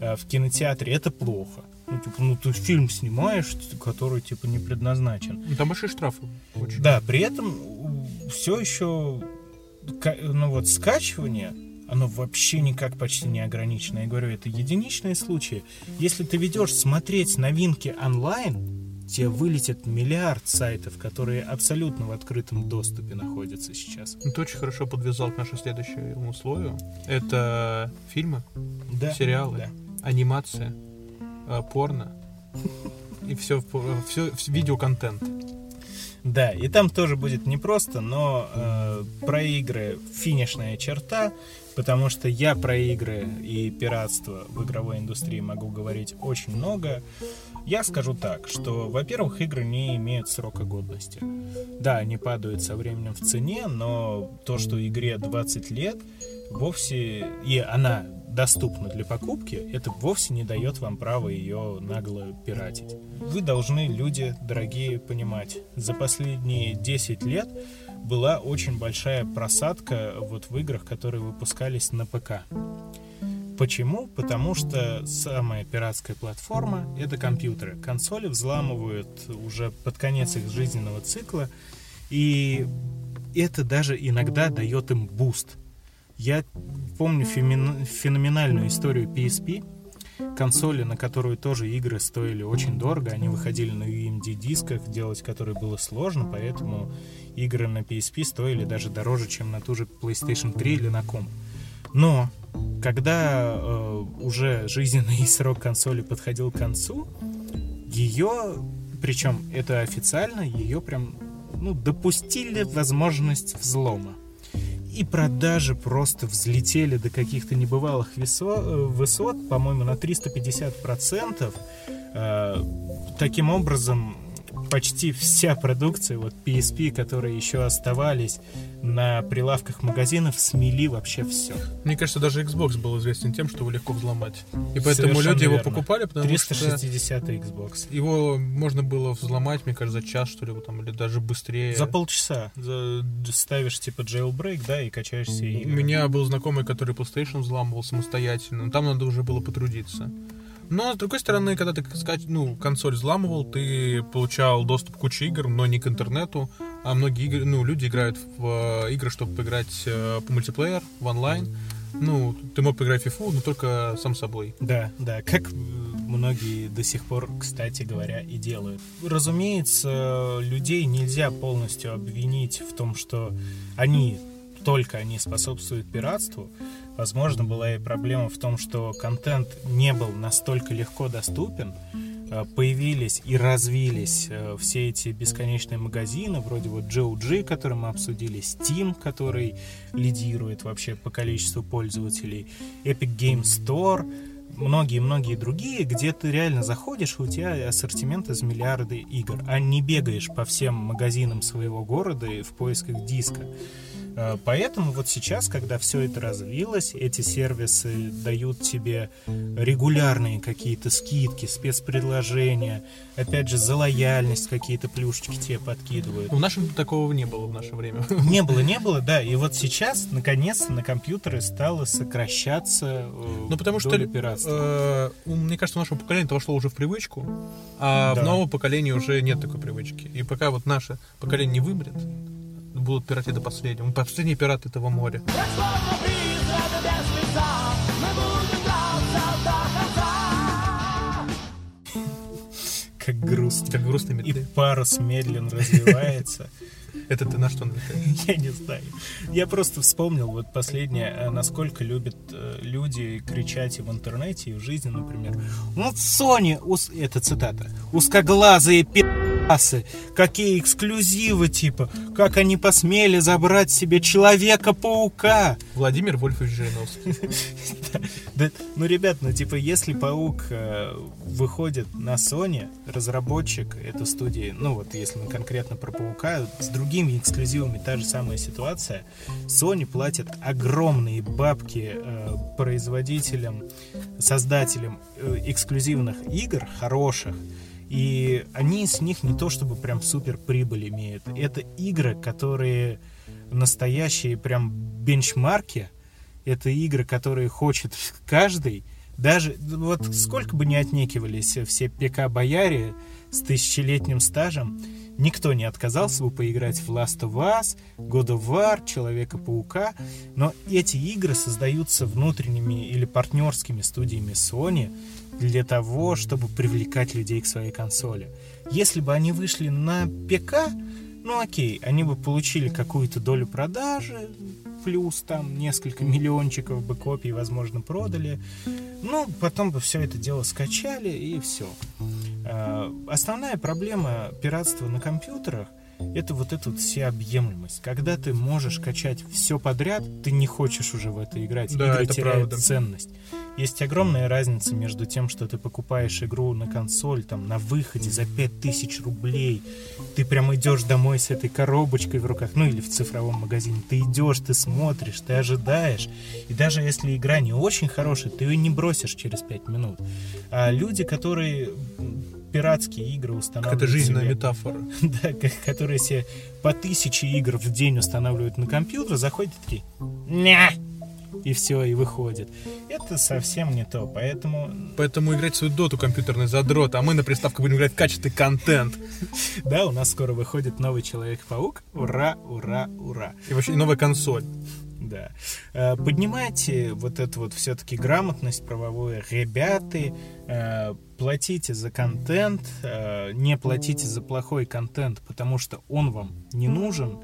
э, в кинотеатре это плохо. Ну, типа, ну ты фильм снимаешь, который типа не предназначен. Ну, Там большие штрафы. Очень. Да, при этом все еще, ну вот, скачивание, оно вообще никак почти не ограничено. Я говорю, это единичные случаи. Если ты ведешь смотреть новинки онлайн, тебе вылетит миллиард сайтов, которые абсолютно в открытом доступе находятся сейчас. Ну, Ты очень хорошо подвязал к нашему следующему условию. Это фильмы, Да, сериалы, да. анимация, э, порно и все, все, видеоконтент. Да, и там тоже будет непросто, но э, про игры финишная черта, потому что я про игры и пиратство в игровой индустрии могу говорить очень много. Я скажу так, что, во-первых, игры не имеют срока годности. Да, они падают со временем в цене, но то, что игре 20 лет, вовсе... И она доступна для покупки, это вовсе не дает вам права ее нагло пиратить. Вы должны, люди дорогие, понимать, за последние 10 лет была очень большая просадка вот в играх, которые выпускались на ПК. Почему? Потому что самая пиратская платформа — это компьютеры. Консоли взламывают уже под конец их жизненного цикла, и это даже иногда дает им буст. Я помню феноменальную историю PSP, консоли, на которую тоже игры стоили очень дорого, они выходили на UMD дисках, делать которые было сложно, поэтому игры на PSP стоили даже дороже, чем на ту же PlayStation 3 или на ком. Но когда э, уже жизненный <laughs> срок консоли подходил к концу, ее, причем это официально, ее прям ну, допустили возможность взлома. И продажи просто взлетели до каких-то небывалых э, высот, по-моему, на 350%. Э, таким образом, почти вся продукция, вот PSP, которые еще оставались на прилавках магазинов, смели вообще все. Мне кажется, даже Xbox был известен тем, что его легко взломать. И поэтому Совершенно люди его верно. покупали, потому 360 что Xbox. его можно было взломать, мне кажется, за час, что ли, там, или даже быстрее. За полчаса За- ставишь типа jailbreak, да, и качаешь все У игры. меня был знакомый, который PlayStation взламывал самостоятельно, но там надо уже было потрудиться. Но, с другой стороны, когда ты ну, консоль взламывал, ты получал доступ к куче игр, но не к интернету. А многие игры, ну, люди играют в э, игры, чтобы поиграть э, по мультиплеер, в онлайн. Ну, ты мог поиграть в FIFA, но только сам собой. Да, да, как э, многие до сих пор, кстати говоря, и делают. Разумеется, людей нельзя полностью обвинить в том, что они только они способствуют пиратству. Возможно, была и проблема в том, что контент не был настолько легко доступен, Э, появились и развились э, все эти бесконечные магазины, вроде вот GOG, который мы обсудили, Steam, который лидирует вообще по количеству пользователей, Epic Game Store, многие-многие другие, где ты реально заходишь, у тебя ассортимент из миллиарда игр, а не бегаешь по всем магазинам своего города в поисках диска. Э, поэтому вот сейчас, когда все это развилось, эти сервисы дают тебе регулярные какие-то скидки, спецпредложения, опять же, за лояльность какие-то плюшечки тебе подкидывают. В нашем такого не было в наше время. <laughs> Не было, <laughs> не было, да. И вот сейчас, наконец, на компьютеры стало сокращаться э, Ну, потому что, пиратства. э, мне кажется, у нашего поколения это вошло уже в привычку, а Да. в новом поколении уже нет такой привычки. И пока вот наше поколение не вымрет, будут пираты до последнего. Мы последние пираты этого моря. Как грустно. Как грустно И парус медленно развивается. <laughs> Это ты на что намекаешь? <laughs> Я не знаю. Я просто вспомнил вот последнее, э, насколько любят э, люди кричать и в интернете, и в жизни, например. Вот Sony, это цитата, узкоглазые пи***асы, какие эксклюзивы, типа, как они посмели забрать себе Человека-паука. Владимир Вольфович Жириновский. <laughs> Ну, ребят, ну, типа, если Паук э, выходит на Sony, разработчик этой студии, ну, вот если мы конкретно про Паука, с другими эксклюзивами та же самая ситуация. Sony платит огромные бабки э, производителям, создателям э, эксклюзивных игр, хороших, и они с них не то чтобы прям супер прибыль имеют. Это игры, которые настоящие прям бенчмарки, это игры, которые хочет <laughs> каждый. Даже вот сколько бы ни отнекивались все ПК-бояре с тысячелетним стажем, никто не отказался бы поиграть в Last of Us, God of War, Человека-паука, но эти игры создаются внутренними или партнерскими студиями Sony для того, чтобы привлекать людей к своей консоли. Если бы они вышли на ПК, ну окей, они бы получили какую-то долю продажи, плюс там несколько миллиончиков бы копий, возможно, продали. Ну, потом бы все это дело скачали и все. Основная проблема пиратства на компьютерах это вот эта вот всеобъемлемость. Когда ты можешь качать все подряд, ты не хочешь уже в это играть. Да, Игры это теряют правда. ценность. Есть огромная разница между тем, что ты покупаешь игру на консоль, там, на выходе за 5000 рублей, ты прям идешь домой с этой коробочкой в руках, ну или в цифровом магазине, ты идешь, ты смотришь, ты ожидаешь, и даже если игра не очень хорошая, ты ее не бросишь через 5 минут. А люди, которые пиратские игры устанавливают Это жизненная себе- метафора. <laughs> да, ко- которые себе по тысяче игр в день устанавливают на компьютер, заходят и такие «Ня!» и все, и выходит. Это совсем не то, поэтому... Поэтому играть в свою доту компьютерный задрот, а мы на приставку будем играть в качественный контент. <laughs> Да, у нас скоро выходит новый Человек-паук. Ура, ура, ура. И вообще новая консоль. Да. Э, Поднимайте вот эту вот все-таки грамотность правовую. Ребята, э, платите за контент, э, не платите за плохой контент, потому что он вам не нужен.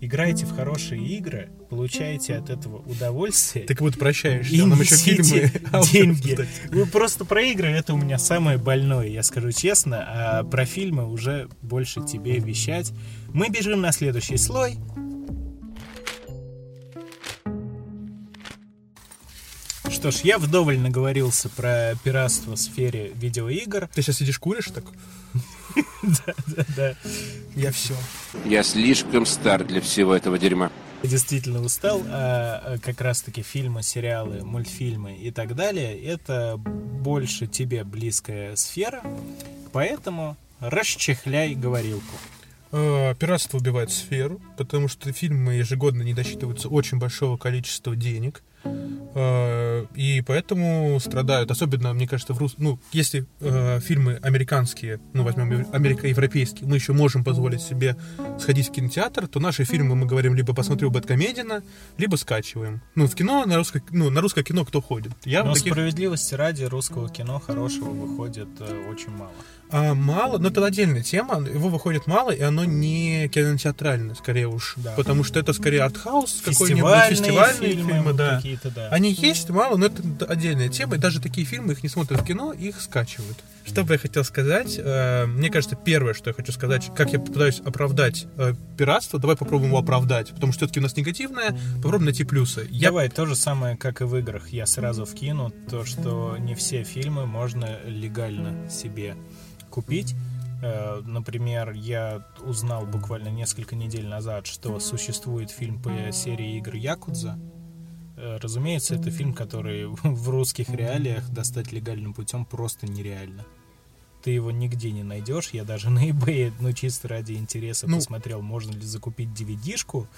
Играйте в хорошие игры, получаете от этого удовольствие. Как будто прощаешься, И а нам еще фильмы. авторов деньги. Вы просто про игры, это у меня самое больное, я скажу честно, а про фильмы уже больше тебе вещать. Мы бежим на следующий слой. Что ж, я вдоволь наговорился про пиратство в сфере видеоигр. Ты сейчас сидишь куришь так? <laughs> Да, да, да. Я все. Я слишком стар для всего этого дерьма. Я действительно устал, а а как раз-таки фильмы, сериалы, мультфильмы и так далее, это больше тебе близкая сфера, поэтому расчехляй говорилку. Э, Пиратство убивает сферу, потому что фильмы ежегодно не досчитываются очень большого количества денег. Э, И поэтому страдают, особенно, мне кажется, в рус... ну, если э, фильмы американские, ну, возьмем американо-европейские, мы еще можем позволить себе сходить в кинотеатр, то наши фильмы, мы говорим, либо посмотрю Бэткомедина, либо скачиваем. Ну, в кино, на русское, ну, на русское кино кто ходит? Я Но таких- справедливости ради русского кино хорошего выходит э, очень мало. А, мало, но это отдельная тема. Его выходит мало, и оно не кинотеатральное, скорее уж. Потому что это скорее артхаус, какой-нибудь Фестивальные фильмы, фильмы, да. какие-то, да. Они есть мало, но это отдельная тема. И даже такие фильмы их не смотрят в кино, их скачивают. Что бы я хотел сказать? Э, Мне кажется, первое, что я хочу сказать, как я пытаюсь оправдать э, пиратство, давай попробуем его оправдать. Потому что все-таки у нас негативное, попробуем найти плюсы. Я Давай, то же самое, как и в играх. Я сразу вкину то, что не все фильмы можно легально себе купить. Э, Например, я узнал буквально несколько недель назад, что существует фильм по серии игр Якудза. Э, Разумеется, это фильм, который <laughs> в русских реалиях достать легальным путем просто нереально. Ты его нигде не найдешь. Я даже <laughs> на eBay, ну чисто ради интереса Ну. посмотрел, можно ли закупить DVD-шку.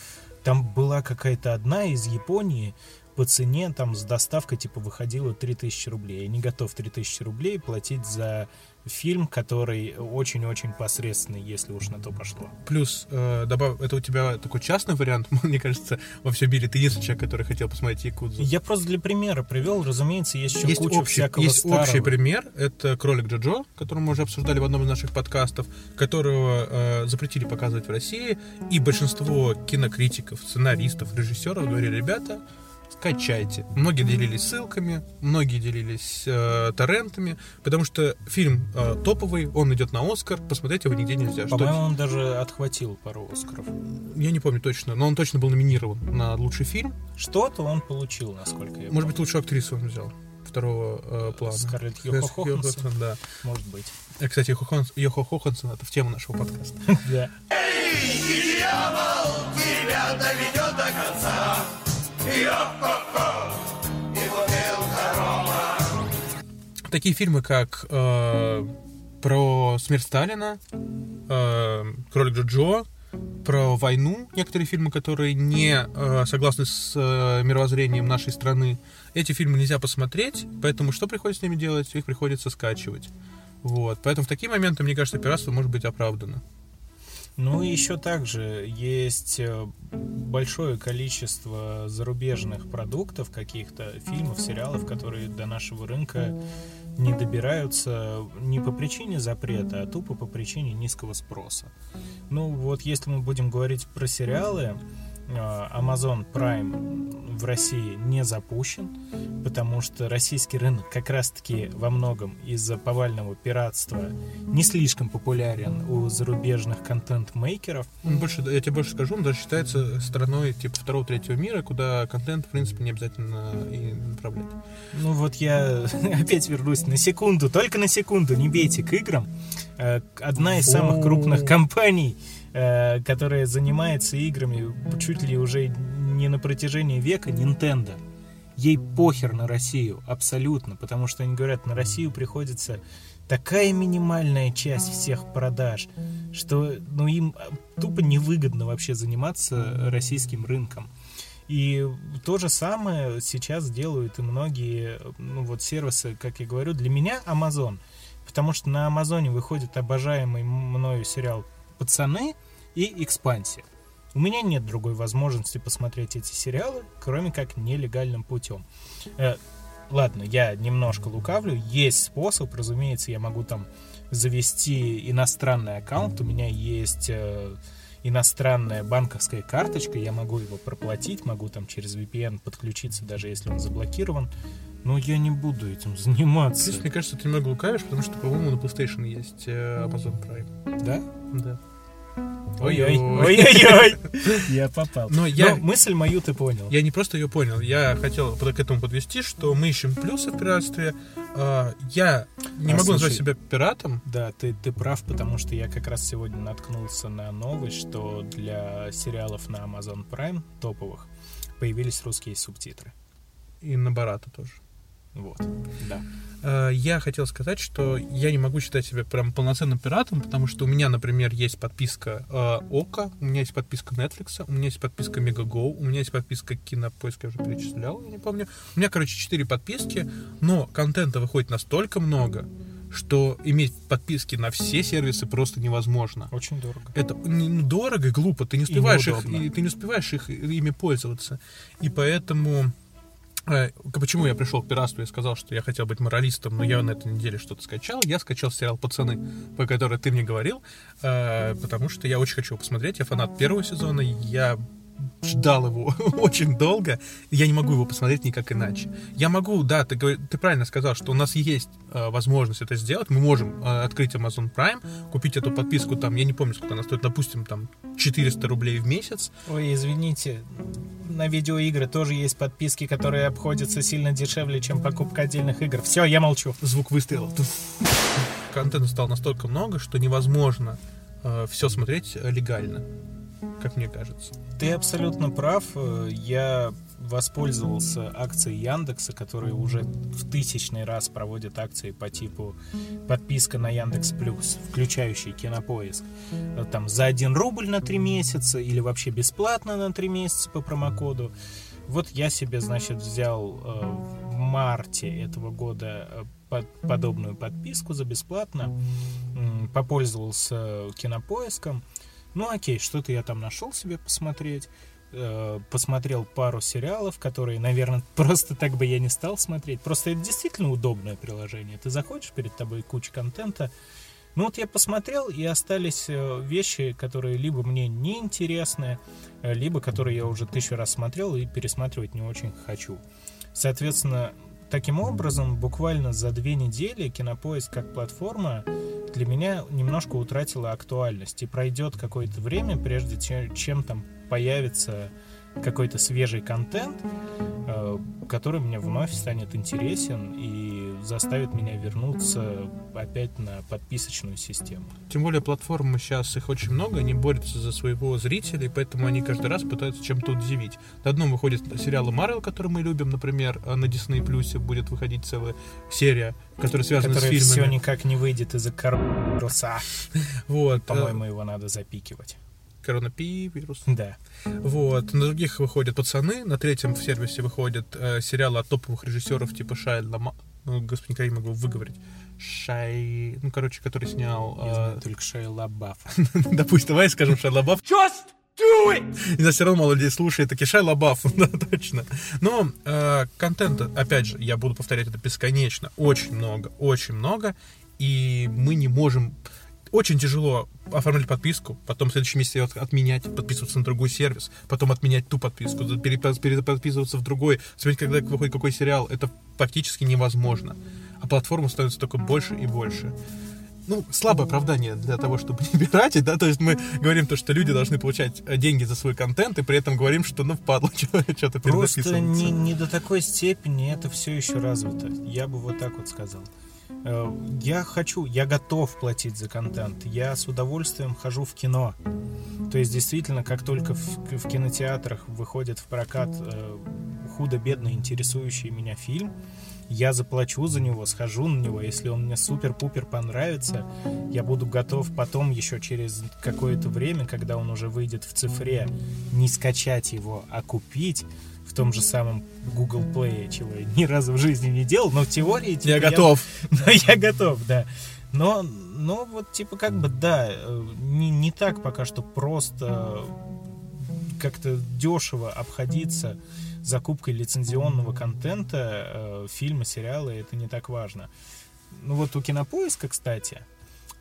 Там была какая-то одна из Японии по цене, там с доставкой типа выходила 3000 рублей. Я не готов 3000 рублей платить за фильм, который очень-очень посредственный, если уж на то пошло. Плюс, э, добав... это у тебя такой частный вариант, <laughs> мне кажется, во всем мире ты единственный человек, который хотел посмотреть Якудзу. Я просто для примера привел, разумеется, есть еще Есть куча общий, всякого есть старого. общий пример, это кролик Джоджо, который мы уже обсуждали в одном из наших подкастов, которого э, запретили показывать в России, и большинство кинокритиков, сценаристов, режиссеров говорили, ребята, скачайте. Многие делились ссылками, многие делились э, торрентами, потому что фильм э, топовый, он идет на Оскар, посмотреть его нигде нельзя. Что- По-моему, он даже отхватил пару Оскаров. Я не помню точно, но он точно был номинирован на лучший фильм. Что-то он получил, насколько я Может быть, лучшую актрису он взял второго э, плана. Скарлетт Йохо? Йоханссон, да. Может быть. Э, Кстати, Йохо Хохансон это в тему нашего подкаста. <laughs> Да. Дьявол тебя доведет Такие фильмы, как э, про смерть Сталина, э, Кролик Джоджо, про войну, некоторые фильмы, которые не э, согласны с э, мировоззрением нашей страны. Эти фильмы нельзя посмотреть, поэтому что приходится с ними делать? Их приходится скачивать. Вот. Поэтому в такие моменты, мне кажется, пиратство может быть оправдано. Ну и еще также есть э, большое количество зарубежных продуктов, каких-то фильмов, сериалов, которые до нашего рынка не добираются не по причине запрета, а тупо по причине низкого спроса. Ну вот если мы будем говорить про сериалы, Amazon Prime в России не запущен, потому что российский рынок как раз-таки во многом из-за повального пиратства не слишком популярен у зарубежных контент-мейкеров. Он больше, я тебе больше скажу, он даже считается страной типа второго-третьего мира, куда контент, в принципе, не обязательно и направлять. Ну вот я <laughs> опять вернусь на секунду, только на секунду, не бейте к играм. Э, Одна из самых крупных компаний, э, которая занимается играми чуть ли уже не на протяжении века, Nintendo. Ей похер на Россию, абсолютно, потому что они говорят, на Россию приходится такая минимальная часть всех продаж, что ну, им э, тупо невыгодно вообще заниматься российским рынком. И то же самое сейчас делают и многие ну, вот сервисы, как я говорю, для меня Amazon. Потому что на Амазоне выходит обожаемый мною сериал «Пацаны» и «Экспансия». У меня нет другой возможности посмотреть эти сериалы, кроме как нелегальным путем. Э, ладно, я немножко лукавлю. Есть способ, разумеется, я могу там завести иностранный аккаунт. У меня есть э, иностранная банковская карточка, я могу его проплатить, могу там через VPN подключиться, даже если он заблокирован. Но я не буду этим заниматься. Здесь, мне кажется, ты немного лукавишь, потому что, по-моему, на PlayStation есть э, Amazon Prime. Да? Да. Ой-ой, ой-ой-ой, <laughs> я попал. Но я, Но мысль мою ты понял. Я не просто ее понял, я хотел под- к этому подвести, что мы ищем плюсы в пиратстве. А, я не А, могу назвать слушай, себя пиратом. Да, ты, ты прав, потому что я как раз сегодня наткнулся на новость, что для сериалов на Amazon Prime топовых появились русские субтитры. И на Барата тоже. Вот, да. Э, Я хотел сказать, что я не могу считать себя прям полноценным пиратом, потому что у меня, например, есть подписка э, у меня есть подписка Netflix, у меня есть подписка Megago, у меня есть подписка Кинопоиск, я уже перечислял, я не помню. У меня, короче, четыре подписки, но контента выходит настолько много, что иметь подписки на все сервисы просто невозможно. Очень дорого. Это ну, дорого и глупо, ты не успеваешь их, неудобно. и ты не успеваешь их ими пользоваться. И поэтому почему я пришел к пиратству и сказал, что я хотел быть моралистом, но я на этой неделе что-то скачал. Я скачал сериал «Пацаны», по который ты мне говорил, э, потому что я очень хочу его посмотреть. Я фанат первого сезона, я ждал его <laughs> очень долго, и я не могу его посмотреть никак иначе. Я могу, да, ты, ты правильно сказал, что у нас есть э, возможность это сделать, мы можем э, открыть Amazon Prime, купить эту подписку там, я не помню, сколько она стоит, допустим, там 400 рублей в месяц, Ой, извините, на видеоигры тоже есть подписки, которые обходятся сильно дешевле, чем покупка отдельных игр. Все, я молчу. Звук выстрела. Контента стало настолько много, что невозможно все смотреть э, легально, как мне кажется. Ты абсолютно прав. Э, Я воспользовался акцией Яндекса, который уже в тысячный раз проводит акции по типу подписка на Яндекс Плюс, включающий кинопоиск. Э, Там за 1 рубль на 3 месяца или вообще бесплатно на 3 месяца по промокоду. Вот я себе, значит, взял э, в марте этого года под- подобную подписку за бесплатно, попользовался кинопоиском. Ну окей, что-то я там нашел себе посмотреть. Э, Посмотрел пару сериалов, которые, наверное, <laughs> просто так бы я не стал смотреть. Просто это действительно удобное приложение. Ты заходишь, перед тобой куча контента. Ну вот я посмотрел, и остались э, вещи, которые либо мне не интересны, э, либо которые я уже тысячу раз смотрел и пересматривать не очень хочу. Соответственно, таким образом, буквально за две недели кинопоиск как платформа для меня немножко утратила актуальность. И пройдет какое-то время, прежде чем, чем там появится какой-то свежий контент, э, который мне вновь станет интересен и заставит меня вернуться опять на подписочную систему. Тем более платформы сейчас их очень много, они борются за своего зрителя, и поэтому они каждый раз пытаются чем-то удивить. На одном выходит сериалы Марвел, который мы любим, например, а на Disney Плюсе будет выходить целая серия, которая связана Которая с фильмами. все никак не выйдет из-за коронавируса. <laughs> Вот. По-моему, его надо запикивать. Коронавирус. Да. Вот. На других выходят пацаны, на третьем в сервисе выходят э, сериалы от топовых режиссеров типа Шай Лама... Ну, господи, никогда не могу выговорить. Шай... Ну, короче, который снял... Э, знаю только Шея Лабаф. <laughs> Допустим, давай скажем Шай Лабаф. Just do it! И нас все равно мало людей слушает, таки Шай Лабаф, <laughs> да, точно. Но э, контента, опять же, я буду повторять это бесконечно, очень много, очень много, и мы не можем... Очень тяжело оформлять подписку, потом в следующем месяце отменять, подписываться на другой сервис, потом отменять ту подписку, перепо- переподписываться в другой, смотреть, когда выходит какой сериал, это фактически невозможно. А платформа становится только больше и больше ну, слабое оправдание для того, чтобы <laughs> не пиратить, да, то есть мы говорим то, что люди должны получать э, деньги за свой контент, и при этом говорим, что, ну, впадло, <laughs> что-то Просто не, не до такой степени это все еще развито. Я бы вот так вот сказал. Э, Я хочу, я готов платить за контент. Я с удовольствием хожу в кино. То есть, действительно, как только в, в кинотеатрах выходит в прокат э, худо-бедно интересующий меня фильм, я заплачу за него, схожу на него. Если он мне супер-пупер понравится, я буду готов потом еще через какое-то время, когда он уже выйдет в цифре, не скачать его, а купить в том же самом Google Play, чего я ни разу в жизни не делал, но в теории... типа, Я готов. <laughs> Но я готов, да. Но, но вот, типа, как бы, да, э, не, не так пока что просто как-то дешево обходиться закупкой лицензионного контента, э, фильмы, сериалы, это не так важно. Ну вот у Кинопоиска, кстати,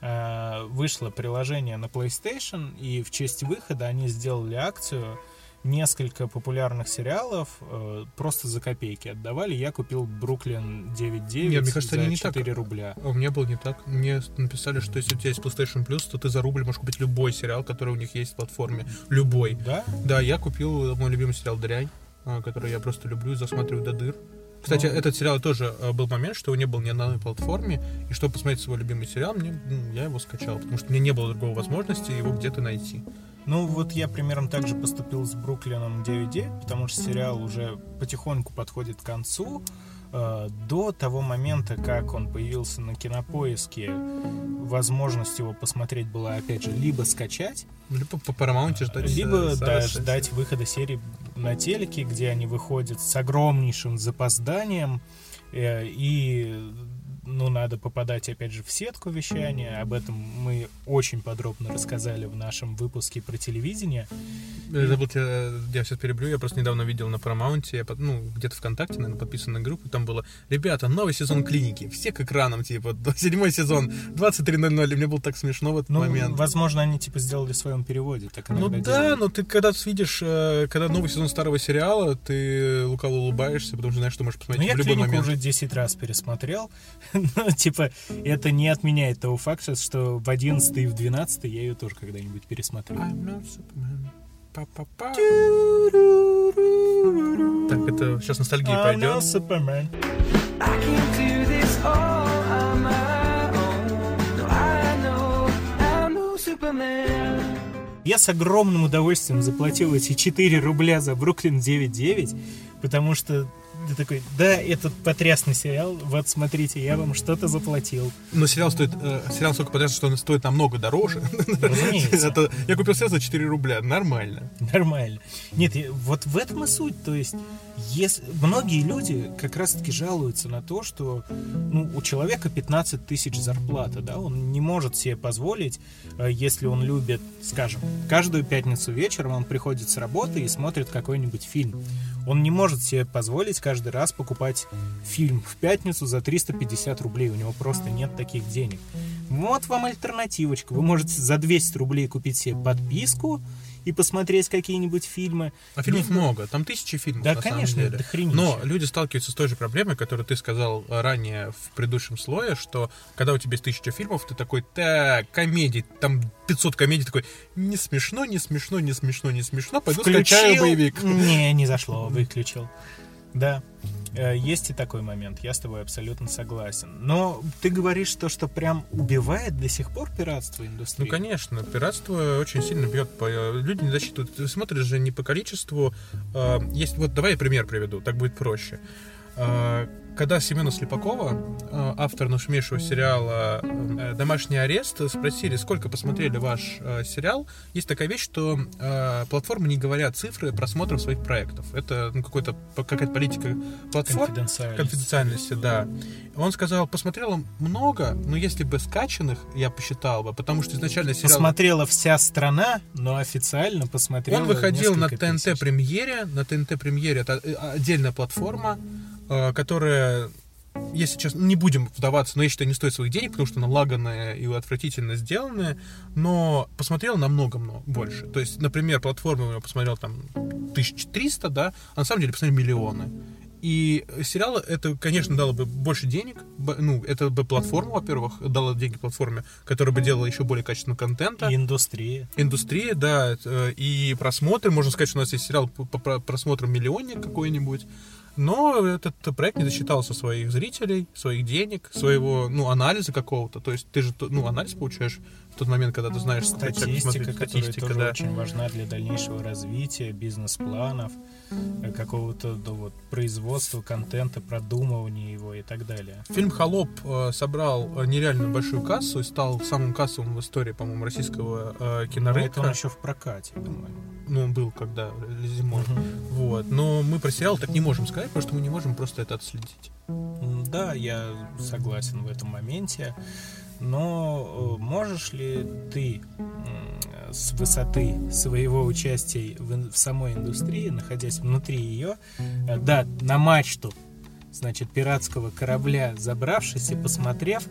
э, вышло приложение на PlayStation, и в честь выхода они сделали акцию, несколько популярных сериалов э, просто за копейки отдавали. Я купил Бруклин 9.9 Нет, мне кажется, за они не 4 так. рубля. У меня было не так. Мне написали, что если у тебя есть PlayStation Plus, то ты за рубль можешь купить любой сериал, который у них есть в платформе. Любой. Да? Да, я купил мой любимый сериал «Дрянь», который я просто люблю и засматриваю до дыр. Кстати, Ну. этот сериал тоже э, был момент, что его не было ни на одной платформе, и чтобы посмотреть свой любимый сериал, мне, ну, я его скачал, потому что мне не было другой возможности его где-то найти. Ну, вот я примерно так же поступил с Бруклином 9.9, потому что сериал уже потихоньку подходит к концу. Э, до того момента, как он появился на кинопоиске, возможность его посмотреть была, опять же, либо скачать, либо по Paramount ждать, либо с- да, ждать выхода серии на телеке, где они выходят с огромнейшим запозданием, э, и ну, надо попадать, опять же, в сетку вещания. Об этом мы очень подробно рассказали в нашем выпуске про телевидение. Я забыл тебя, я сейчас перебью, я просто недавно видел на Paramount, я, ну, где-то ВКонтакте, наверное, подписан на группу, там было, ребята, новый сезон клиники, все к экранам, типа, <laughs> седьмой сезон, 23.00, и мне было так смешно в этот Ну, момент. возможно, они типа сделали в своем переводе. Так Ну да, делают. но ты когда видишь, э, когда новый сезон старого сериала, ты лукаво улыбаешься, потому что знаешь, что можешь Ну, посмотреть я в любой момент. уже 10 раз пересмотрел. <laughs> <laughs> ну, типа, это не отменяет того факта, что в 11 и в 12 я ее тоже когда-нибудь пересмотрю. I'm not Superman. Па-па-па. Так, это сейчас ностальгия I'm пойдет. not Superman. Я с огромным удовольствием заплатил эти 4 рубля за Бруклин 9.9, потому что ты такой, да, этот потрясный сериал, вот смотрите, я вам что-то заплатил. Но сериал стоит, э, сериал столько потрясно, что он стоит намного дороже. Разумеется. <laughs> Это- я купил сериал за 4 рубля, нормально. Нормально. Нет, вот в этом и суть. То есть, если... многие люди как раз-таки жалуются на то, что ну, у человека 15 тысяч зарплата, да, он не может себе позволить, э, если он любит, скажем, каждую пятницу вечером он приходит с работы и смотрит какой-нибудь фильм. Он не может себе позволить каждый раз покупать фильм в пятницу за 350 рублей. У него просто нет таких денег. Вот вам альтернативочка. Вы можете за 200 рублей купить себе подписку и посмотреть какие-нибудь фильмы. А фильмов Либо- много, там тысячи фильмов Да, на конечно, самом деле. дохренища. Но люди сталкиваются с той же проблемой, которую ты сказал ранее в предыдущем слое, что когда у тебя есть тысяча фильмов, ты такой, так, комедий, там 500 комедий, такой, не смешно, не смешно, не смешно, не смешно, пойду скачаю Включил. боевик. Не, не зашло, выключил. Да, э, есть и такой момент, я с тобой абсолютно согласен. Но ты говоришь то, что прям убивает до сих пор пиратство Ну, индустрии. конечно, пиратство очень сильно бьет по... Люди не засчитывают. Ты смотришь же не по количеству. э, есть... Вот давай я пример приведу, так будет проще. Когда Семена Слепакова, э, автор нашумевшего сериала э, «Домашний арест», спросили, сколько посмотрели ваш э, сериал, есть такая вещь, что платформы не говорят цифры просмотров своих проектов. Это ну, какой-то, какая-то политика платформ. Конфиденциальность. Конфиденциальности, да. Он сказал, посмотрела много, но если бы скачанных, я посчитал бы, потому что изначально сериал... Посмотрела вся страна, но официально посмотрела Он выходил на несколько тысяч. ТНТ премьере. На ТНТ премьере это отдельная платформа, которая, если честно, не будем вдаваться, но я считаю, не стоит своих денег, потому что она лаганная и отвратительно сделанная, но посмотрел намного-много больше. То есть, например, платформа у него посмотрел там 1300, да, а на самом деле посмотрел миллионы. И сериал это, конечно, дало бы больше денег. Ну, это бы платформа, во-первых, дала деньги платформе, которая бы делала еще более качественного контента. И индустрия. Индустрия, да, э, и просмотры. Можно сказать, что у нас есть сериал по по про- просмотрам миллионник какой-нибудь. Но этот проект не засчитался своих зрителей, своих денег, своего, ну, анализа какого-то. То есть ты же, ну, анализ получаешь в тот момент, когда ты знаешь, сколько человек Статистика, которая тоже да. очень важна для дальнейшего развития, бизнес-планов, какого-то да, вот, производства контента, продумывания его и так далее. Фильм «Холоп» э, собрал э, нереально большую кассу и стал самым кассовым в истории, по-моему, российского э, Но кинорынка. это он еще в прокате, по-моему. Ну, он был когда э, зимой. Вот. Но мы про сериал так не можем сказать, потому что мы не можем просто это отследить. Да, я согласен в этом моменте. Но э, можешь ли ты с высоты своего участия в самой индустрии, находясь внутри ее, э, да, на мачту, значит, пиратского корабля забравшись и посмотрев,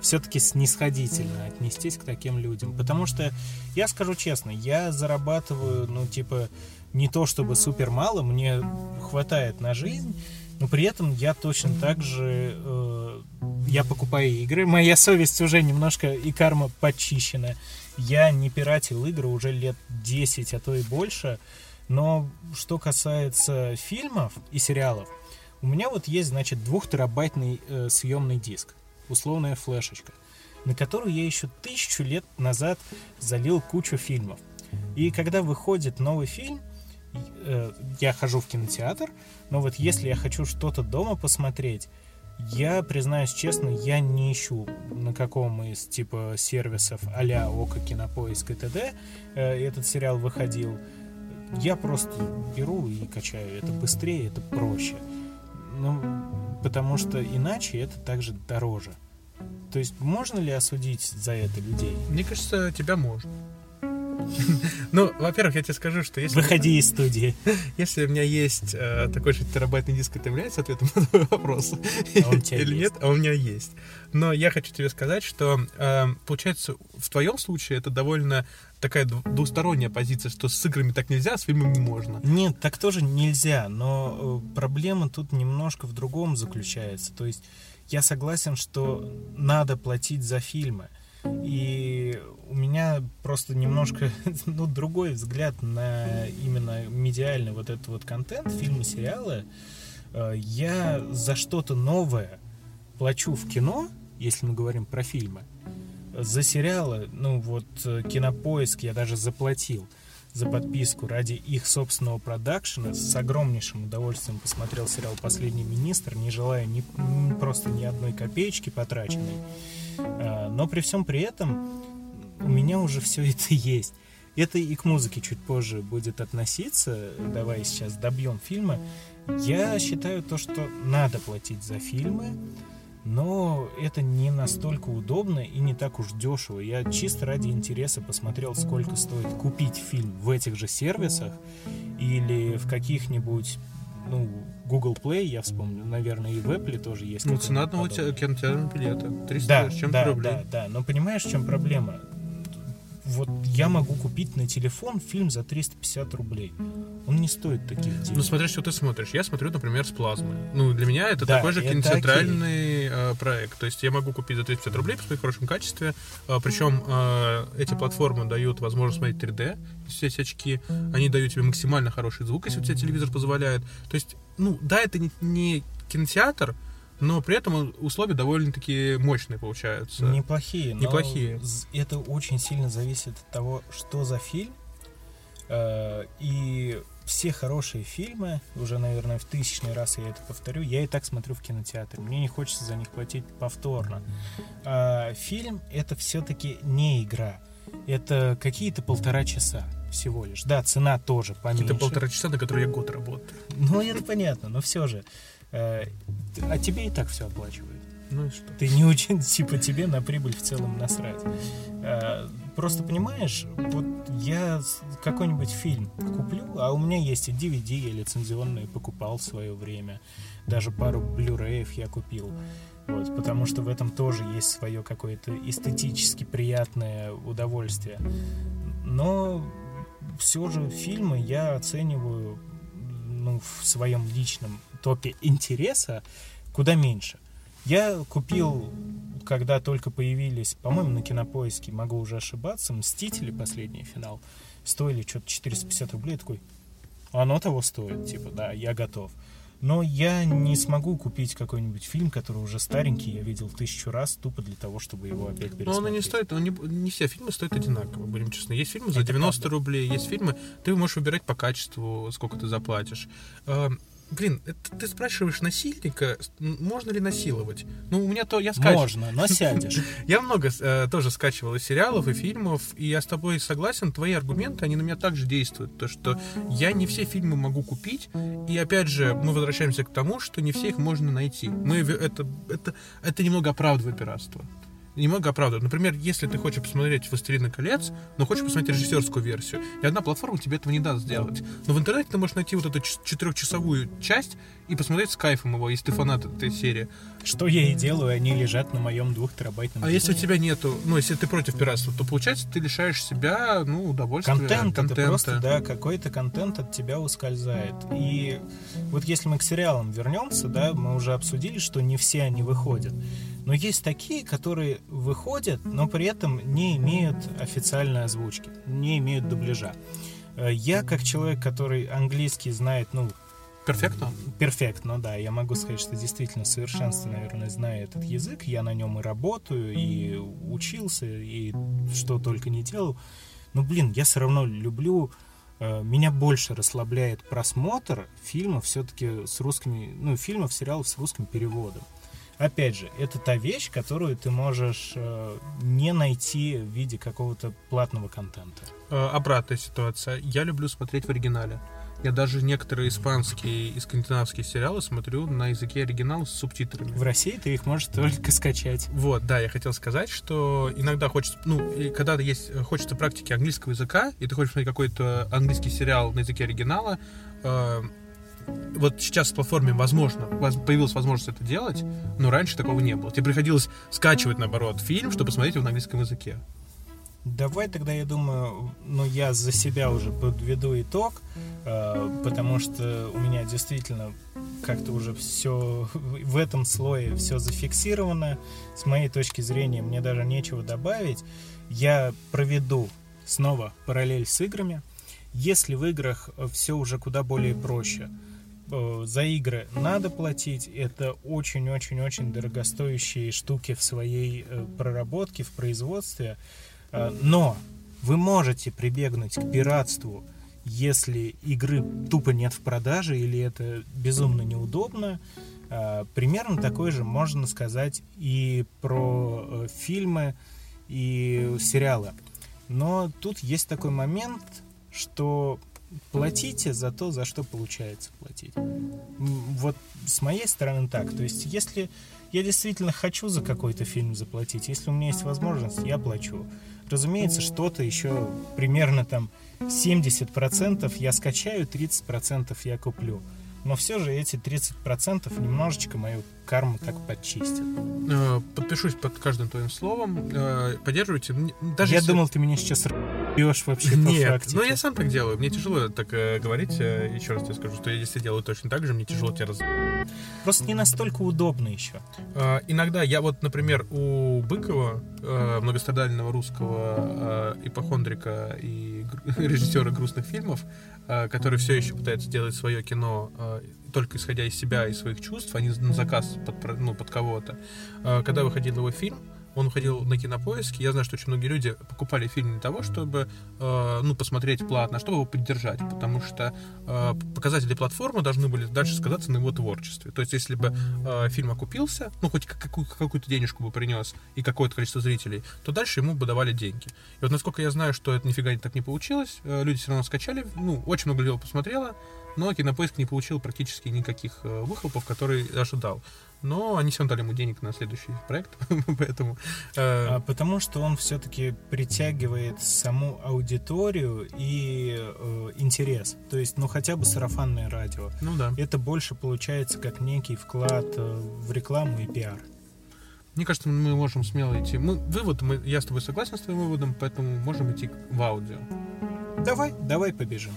все-таки снисходительно отнестись к таким людям. Потому что, я скажу честно, я зарабатываю, ну, типа, не то чтобы супер мало, мне хватает на жизнь, но при этом я точно так же э, я покупаю игры. Моя совесть уже немножко и карма почищена. Я не пиратил игры уже лет 10, а то и больше. Но что касается фильмов и сериалов, у меня вот есть, значит, двухтерабайтный э, съемный диск, условная флешечка, на которую я еще тысячу лет назад залил кучу фильмов. И когда выходит новый фильм, э, я хожу в кинотеатр, но вот если я хочу что-то дома посмотреть, я, признаюсь честно, я не ищу на каком из типа сервисов а-ля Око, Кинопоиск и т.д. э, этот сериал выходил. Я просто беру и качаю. Это быстрее, это проще. Ну, потому что иначе это также дороже. То есть можно ли осудить за это людей? Мне кажется, тебя можно. <laughs> Ну, во-первых, я тебе скажу, что если... Выходи из студии. <laughs> Если у меня есть э, такой же терабайтный диск, это является ответом на твой вопрос? А он Или есть. нет? А у меня есть. Но я хочу тебе сказать, что, э, получается, в твоем случае это довольно такая дву- двусторонняя позиция, что с играми так нельзя, а с фильмами можно. Нет, так тоже нельзя, но э, проблема тут немножко в другом заключается. То есть я согласен, что надо платить за фильмы. И у меня просто немножко <laughs> ну, другой взгляд на именно медиальный вот этот вот контент, фильмы, сериалы. Э, Я за что-то новое плачу в кино, если мы говорим про фильмы. За сериалы, ну вот э, Кинопоиск я даже заплатил за подписку ради их собственного продакшена. С огромнейшим удовольствием посмотрел сериал «Последний министр», не желая ни, просто ни одной копеечки потраченной. А, Но при всем при этом у меня уже все это есть. Это и к музыке чуть позже будет относиться. Давай сейчас добьем фильмы. Я считаю то, что надо платить за фильмы, но это не настолько удобно и не так уж дешево. Я чисто ради интереса посмотрел, сколько стоит купить фильм в этих же сервисах или в каких-нибудь ну, Google Play, я вспомню, наверное, и в Apple тоже есть. Ну, цена одного кинотеатрного билета. 300 Да, с чем-то да, рублей. да, да. Но понимаешь, в чем проблема? Вот я могу купить на телефон фильм за 350 рублей. Он не стоит таких денег. Ну, смотря, что ты смотришь. Я смотрю, например, с плазмы. Ну, для меня это Да, такой же это кинотеатральный э, проект. То есть я могу купить за 350 рублей, посмотреть в хорошем качестве. Э, причем э, эти платформы дают возможность смотреть 3D, все эти очки. Они дают тебе максимально хороший звук, если у тебя телевизор позволяет. То есть, ну, да, это не, не кинотеатр, но при этом условия довольно-таки мощные получаются. Неплохие, Неплохие. это очень сильно зависит от того, что за фильм. Э, И все хорошие фильмы, уже, наверное, в тысячный раз я это повторю, я и так смотрю в кинотеатре. Мне не хочется за них платить повторно. А фильм — это все-таки не игра. Это какие-то полтора часа всего лишь. Да, цена тоже поменьше. Какие-то полтора часа, на которые я год работаю. Ну, это понятно, но все же. Э, А тебе и так все оплачивают. Ну и что? Ты не очень, типа, тебе на прибыль в целом насрать. Э, Просто понимаешь, вот я какой-нибудь фильм куплю, а у меня есть и DVD, я лицензионные покупал в свое время. Даже пару Blu-ray я купил. Вот, потому что в этом тоже есть свое какое-то эстетически приятное удовольствие. Но все же фильмы я оцениваю ну, в своем личном топе интереса куда меньше. Я купил, когда только появились, по-моему, на кинопоиске, могу уже ошибаться, Мстители, последний финал, стоили что-то 450 рублей. Такой, оно того стоит, типа, да, я готов. Но я не смогу купить какой-нибудь фильм, который уже старенький, я видел тысячу раз, тупо для того, чтобы его опять Но он и пересмотреть. не стоит, он не, не все фильмы стоят одинаково, будем честны. Есть фильмы за Это 90 рублей, есть фильмы, ты можешь выбирать по качеству, сколько ты заплатишь. Блин, это ты спрашиваешь насильника, можно ли насиловать? Ну, у меня то, я скачиваю. Можно, но сядешь. <laughs> Я много э, тоже скачивал и сериалов, и фильмов, и я с тобой согласен, твои аргументы, они на меня также действуют. То, что я не все фильмы могу купить, и опять же, мы возвращаемся к тому, что не все их можно найти. Мы, это, это, это немного оправдывает пиратство. Немного оправдывает. Например, если ты хочешь посмотреть «Властелина колец», но хочешь посмотреть режиссерскую версию, и одна платформа тебе этого не даст сделать. Но в интернете ты можешь найти вот эту четырехчасовую часть и посмотреть с кайфом его, если ты фанат этой серии. Что я и делаю, они лежат на моем двухтерабайтном А если у тебя нету, ну, если ты против пиратства, то получается ты лишаешь себя, ну, удовольствия. Контент, контента. это просто, да, какой-то контент от тебя ускользает. И вот если мы к сериалам вернемся, да, мы уже обсудили, что не все они выходят. Но есть такие, которые выходят, но при этом не имеют официальной озвучки, не имеют дубляжа. Э, Я, как человек, который английский знает, ну, Перфектно? Перфектно, да. Я могу сказать, что действительно в совершенстве, наверное, знаю этот язык. Я на нем и работаю, и учился, и что только не делал. Но, блин, я все равно люблю Э, меня больше расслабляет просмотр фильмов все-таки с русскими, ну, фильмов, сериалов с русским переводом. Опять же, это та вещь, которую ты можешь э, не найти в виде какого-то платного контента. Э, обратная ситуация. Я люблю смотреть в оригинале. Я даже некоторые испанские и скандинавские сериалы смотрю на языке оригинала с субтитрами. В России ты их можешь только скачать. Вот, да, я хотел сказать, что иногда хочется, ну, когда есть, хочется практики английского языка, и ты хочешь смотреть какой-то английский сериал на языке оригинала, э, вот сейчас с платформе возможно, появилась возможность это делать, но раньше такого не было. Тебе приходилось скачивать, наоборот, фильм, чтобы посмотреть его на английском языке. Давай тогда, я думаю, ну я за себя уже подведу итог, э, потому что у меня действительно как-то уже все <laughs> в этом слое все зафиксировано. С моей точки зрения мне даже нечего добавить. Я проведу снова параллель с играми. Если в играх все уже куда более проще, за игры надо платить, это очень-очень-очень дорогостоящие штуки в своей э, проработке, в производстве. Э, но вы можете прибегнуть к пиратству, если игры тупо нет в продаже или это безумно неудобно. Э, примерно такое же можно сказать и про э, фильмы и сериалы. Но тут есть такой момент, что платите за то, за что получается платить. Вот с моей стороны так. То есть, если я действительно хочу за какой-то фильм заплатить, если у меня есть возможность, я плачу. Разумеется, что-то еще примерно там 70% я скачаю, 30% я куплю. Но все же эти 30% немножечко мою карму так подчистят. Э, подпишусь под каждым твоим словом. Э, поддерживайте. Даже я если... думал, ты меня сейчас бьешь вообще Нет, по фактике. ну я сам так делаю. Мне тяжело так э, говорить. Еще раз тебе скажу, что я если делаю точно так же, мне тяжело тебя раз... Просто не настолько удобно еще. Э, иногда я вот, например, у Быкова, э, многострадального русского э, ипохондрика и <laughs> режиссера грустных фильмов, э, который все еще пытается делать свое кино э, только исходя из себя и своих чувств, а не на заказ под, ну, под кого-то. Э, когда выходил его фильм, он уходил на кинопоиски. Я знаю, что очень многие люди покупали фильм для того, чтобы э, ну, посмотреть платно, чтобы его поддержать, потому что э, показатели платформы должны были дальше сказаться на его творчестве. То есть, если бы э, фильм окупился, ну, хоть какую- какую-то денежку бы принес и какое-то количество зрителей, то дальше ему бы давали деньги. И вот насколько я знаю, что это нифига так не получилось, э, люди все равно скачали, ну, очень много людей посмотрело, но кинопоиск не получил практически никаких э, выхлопов, которые ожидал но они все равно дали ему денег на следующий проект, <laughs> поэтому... Э... А потому что он все-таки притягивает саму аудиторию и э, интерес, то есть, ну, хотя бы сарафанное радио. Ну да. Это больше получается как некий вклад э, в рекламу и пиар. Мне кажется, мы можем смело идти. Мы, вывод, мы, я с тобой согласен с твоим выводом, поэтому можем идти в аудио. Давай, давай побежим.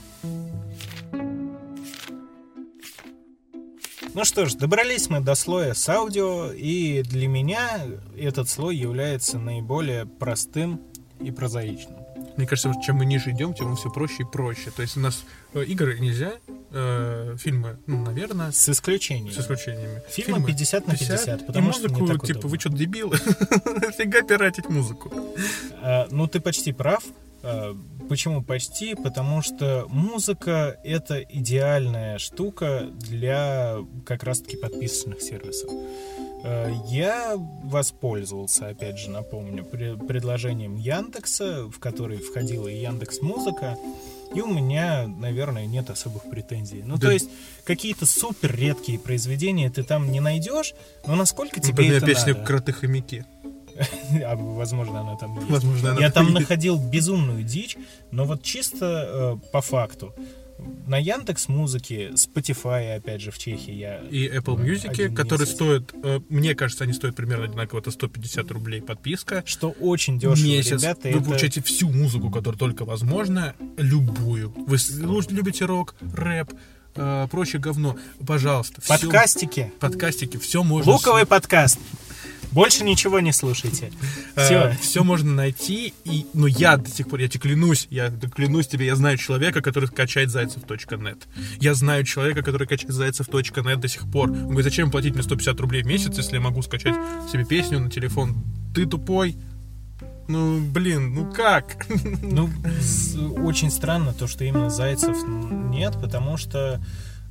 Ну что ж, добрались мы до слоя с аудио, и для меня этот слой является наиболее простым и прозаичным. Мне кажется, чем мы ниже идем, тем все проще и проще. То есть у нас э, игры нельзя, э, фильмы, ну, наверное. С исключениями. С исключениями. Фильмы, фильмы 50 на 50, 50 потому и музыку, что не так типа, удобно. вы что, дебилы? <laughs> Фига пиратить музыку. А, ну, ты почти прав. А, почему почти? Потому что музыка — это идеальная штука для как раз-таки подписочных сервисов. А, я воспользовался, опять же, напомню, предложением Яндекса, в который входила и Яндекс Музыка, и у меня, наверное, нет особых претензий. Ну, да. то есть, какие-то супер редкие произведения ты там не найдешь, но насколько тебе Например, это песня надо? «Кроты хомяки». <laughs> а, возможно, она там есть. Возможно, она Я там есть. находил безумную дичь, но вот чисто э, по факту. На Яндекс Музыке, Spotify, опять же, в Чехии я... И Apple Music, которые стоят, э, мне кажется, они стоят примерно одинаково, это 150 рублей подписка. Что очень дешево, Месяц. ребята. Вы это... получаете всю музыку, которая только возможно, любую. Вы любите рок, рэп, э, прочее говно. Пожалуйста. Подкастики. Все, подкастики, все можно... Луковый подкаст. Больше ничего не слушайте. Все. Э, все можно найти. И, но я до сих пор, я тебе клянусь, я клянусь тебе, я знаю человека, который качает зайцев.нет. Я знаю человека, который качает зайцев.нет до сих пор. Он говорит, зачем платить мне 150 рублей в месяц, если я могу скачать себе песню на телефон? Ты тупой? Ну, блин, ну как? Ну, очень странно то, что именно Зайцев нет, потому что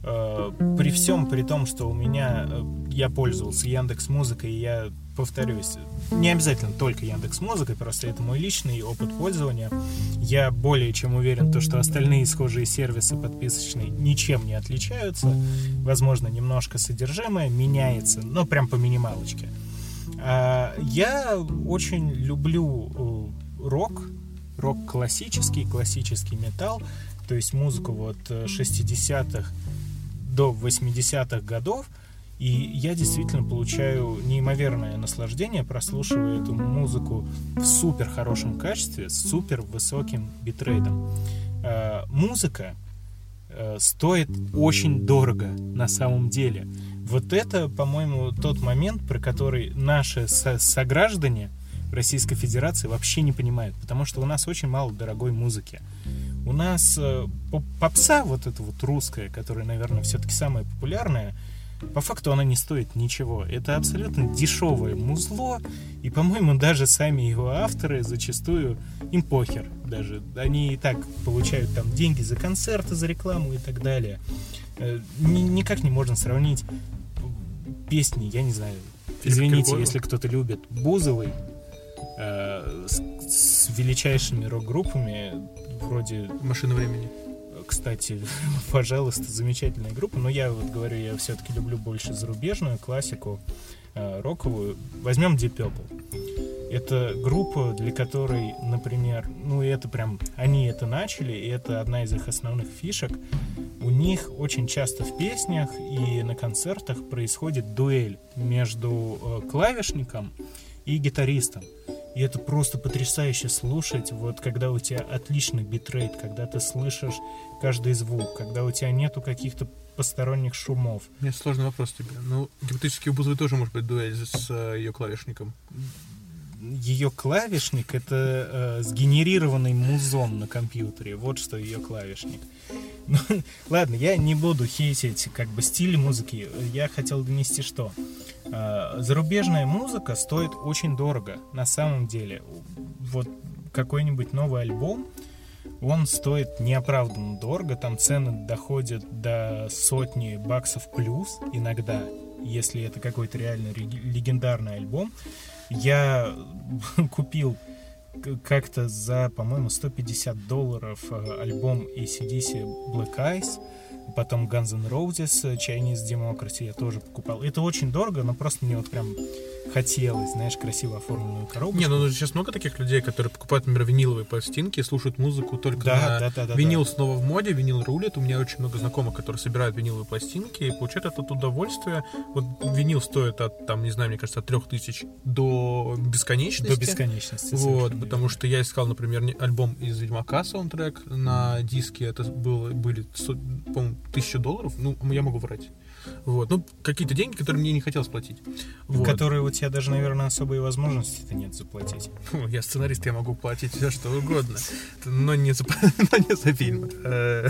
при всем при том, что у меня э, я пользовался Яндекс Музыкой, я повторюсь, не обязательно только Яндекс Музыкой, просто это мой личный опыт пользования. Я более чем уверен, то, что остальные схожие сервисы подписочные ничем не отличаются. Возможно, немножко содержимое меняется, но прям по минималочке. А, я очень люблю э, рок, рок классический, классический металл, то есть музыку вот 60-х до 80-х годов. И я действительно получаю неимоверное наслаждение, прослушивая эту музыку в супер хорошем качестве, с супер высоким битрейдом. А, музыка э, стоит очень дорого на самом деле. Вот это, по-моему, тот момент, про который наши со сограждане Российской Федерации вообще не понимают, потому что у нас очень мало дорогой музыки. У нас э, попса, вот эта вот русская, которая, наверное, все-таки самая популярная, по факту она не стоит ничего. Это абсолютно дешевое музло, и, по-моему, даже сами его авторы зачастую им похер даже. Они и так получают там деньги за концерты, за рекламу и так далее. Э, никак не можно сравнить песни, я не знаю, извините, если кто-то любит Бузовой, э, с величайшими рок-группами вроде «Машина времени». Кстати, <laughs> пожалуйста, замечательная группа, но я вот говорю, я все-таки люблю больше зарубежную классику, э, роковую. Возьмем Deep Purple. Это группа, для которой, например, ну это прям, они это начали, и это одна из их основных фишек. У них очень часто в песнях и на концертах происходит дуэль между э, клавишником и гитаристом. И это просто потрясающе слушать, вот когда у тебя отличный битрейт, когда ты слышишь каждый звук, когда у тебя нету каких-то посторонних шумов. Мне сложный вопрос тебе. Ну, гипотетически у Бузовой тоже может быть дуэль с э, ее клавишником ее клавишник это э, сгенерированный музон на компьютере. Вот что ее клавишник. <laughs> Ну, ладно, я не буду хейтить как бы стиль музыки. Я хотел донести что. Э, зарубежная музыка стоит очень дорого. На самом деле. Вот какой-нибудь новый альбом, он стоит неоправданно дорого. Там цены доходят до сотни баксов плюс иногда, если это какой-то реально легендарный альбом. Я <laughs> купил как-то за, по-моему, 150 долларов э, альбом ACDC Black Eyes, потом Guns N' Roses Chinese Democracy я тоже покупал. Это очень дорого, но просто мне вот прям хотелось, знаешь, красиво оформленную коробку. Не, ну сейчас много таких людей, которые покупают, например, виниловые пластинки, слушают музыку только да, на... Да, да, да, винил да. снова в моде, винил рулит. У меня очень много знакомых, которые собирают виниловые пластинки и получают это удовольствие. Вот винил стоит от, там, не знаю, мне кажется, от 3000 до бесконечности. До бесконечности. Вот, потому что я искал, например, альбом из Ведьмака, саундтрек на диске, это было, были, по-моему, 1000 долларов. Ну, я могу врать. Вот. Ну, какие-то деньги, которые мне не хотелось платить. Вот. Которые у тебя даже, наверное, особой возможности-то нет заплатить. Фу, я сценарист, я могу платить все, что угодно. Но не за, <laughs> но не за фильм. Э,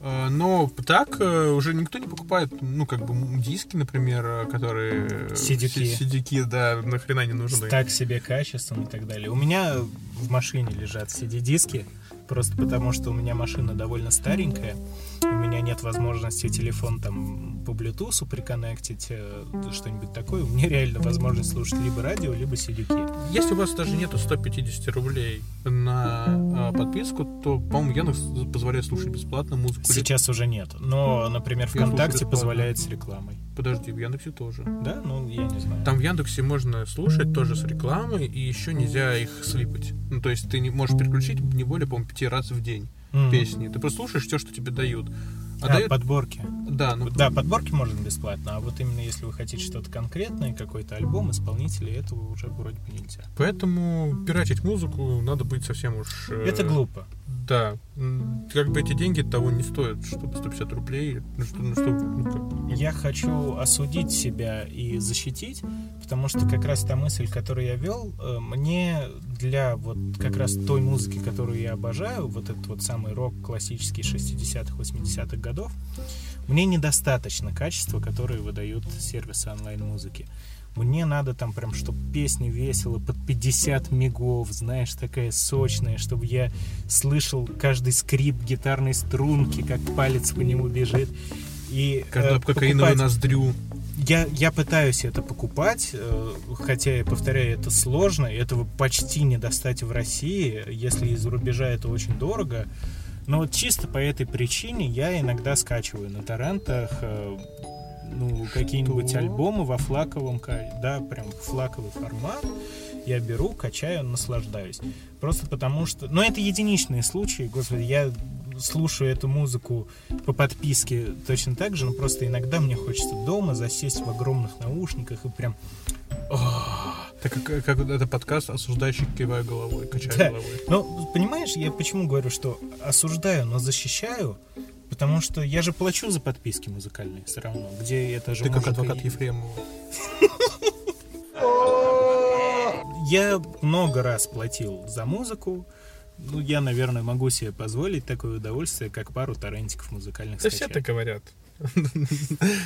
э, но так э, уже никто не покупает, ну, как бы, диски, например, которые... Сидюки. Сидюки, да, нахрена не нужны. Так себе качеством и так далее. У меня в машине лежат CD-диски, просто потому что у меня машина довольно старенькая, у меня нет возможности телефон там по Bluetooth приконнектить, э, что-нибудь такое, у меня реально возможность слушать либо радио, либо CD-ки. Если у вас даже нету 150 рублей на э, подписку, то, по-моему, Яндекс позволяет слушать бесплатно музыку. Сейчас уже нет, но, например, ВКонтакте позволяет с рекламой. Подожди, в Яндексе тоже. Да? Ну, я не знаю. Там в Яндексе можно слушать тоже с рекламой, и еще нельзя их слипать. Ну, то есть ты не можешь переключить не более, по-моему, пяти раз в день mm. песни. Ты просто слушаешь все, что тебе дают. А, а подборки. Да, ну... да, подборки можно бесплатно, а вот именно если вы хотите что-то конкретное, какой-то альбом, исполнителей, этого уже вроде бы нельзя. Поэтому пиратить музыку надо быть совсем уж... Э... Это глупо. Да. Как бы эти деньги того не стоят, чтобы 150 рублей. Ну, что, ну, что, ну, как... Я хочу осудить себя и защитить, потому что как раз та мысль, которую я вел, э, мне для вот как раз той музыки, которую я обожаю, вот этот вот самый рок классический 60-х, 80-х годов, Мне недостаточно качества, которое выдают сервисы онлайн-музыки. Мне надо там прям, чтобы песня весила под 50 мегов, знаешь, такая сочная, чтобы я слышал каждый скрип гитарной струнки, как палец по нему бежит. И, Каждую э, кокаиновую покупать- ноздрю. Я, я пытаюсь это покупать, э, хотя, я повторяю, это сложно, этого почти не достать в России, если из-за рубежа это очень дорого. Но вот чисто по этой причине я иногда скачиваю на торрентах э, ну, какие-нибудь альбомы во флаковом, да, прям флаковый формат. Я беру, качаю, наслаждаюсь. Просто потому что... Но это единичные случаи, господи, я слушаю эту музыку по подписке точно так же, но просто иногда мне хочется дома засесть в огромных наушниках и прям... Так как, как это подкаст, осуждающий кивая головой, качая Да. головой. Ну, понимаешь, я почему говорю, что осуждаю, но защищаю, потому что я же плачу за подписки музыкальные все равно, где это же Ты как адвокат и- Ефремова. Я много раз платил за музыку. Ну, я, наверное, могу себе позволить такое удовольствие, как пару торрентиков музыкальных Да все скачать. так говорят. <laughs>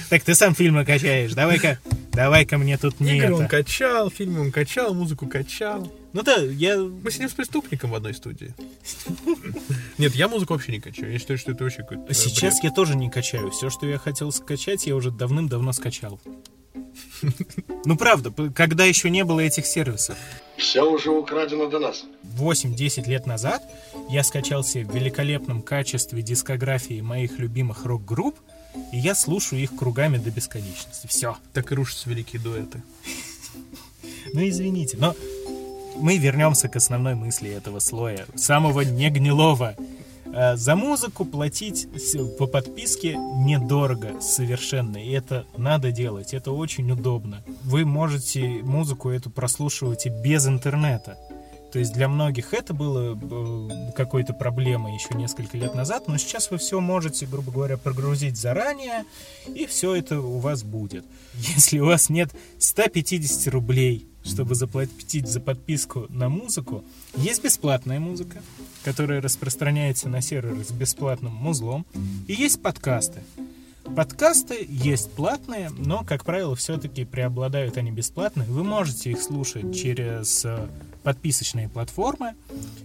Так ты сам фильмы качаешь. Давай-ка, давай-ка мне тут не Игры это. он качал, фильмы он качал, музыку качал. Ну да, я... Мы сидим с преступником в одной студии. <laughs> Нет, я музыку вообще не качаю. Я считаю, что это вообще какой-то э, Сейчас бред. я тоже не качаю. Все, что я хотел скачать, я уже давным-давно скачал. Ну правда, когда еще не было этих сервисов. Все уже украдено до нас. 8-10 лет назад я скачал себе в великолепном качестве дискографии моих любимых рок-групп, и я слушаю их кругами до бесконечности. Все. Так и рушатся великие дуэты. <laughs> Ну извините, но мы вернемся к основной мысли этого слоя, самого негнилого. Э, За музыку платить по подписке недорого совершенно, и это надо делать, это очень удобно. Вы можете музыку эту прослушивать и без интернета. То есть для многих это было э, какой-то проблемой еще несколько лет назад, но сейчас вы все можете, грубо говоря, прогрузить заранее, и все это у вас будет. Если у вас нет 150 рублей, чтобы заплатить за подписку на музыку, есть бесплатная музыка, которая распространяется на серверы с бесплатным музлом, и есть подкасты. Подкасты есть платные, но, как правило, все-таки преобладают они бесплатные. Вы можете их слушать через э, подписочные платформы.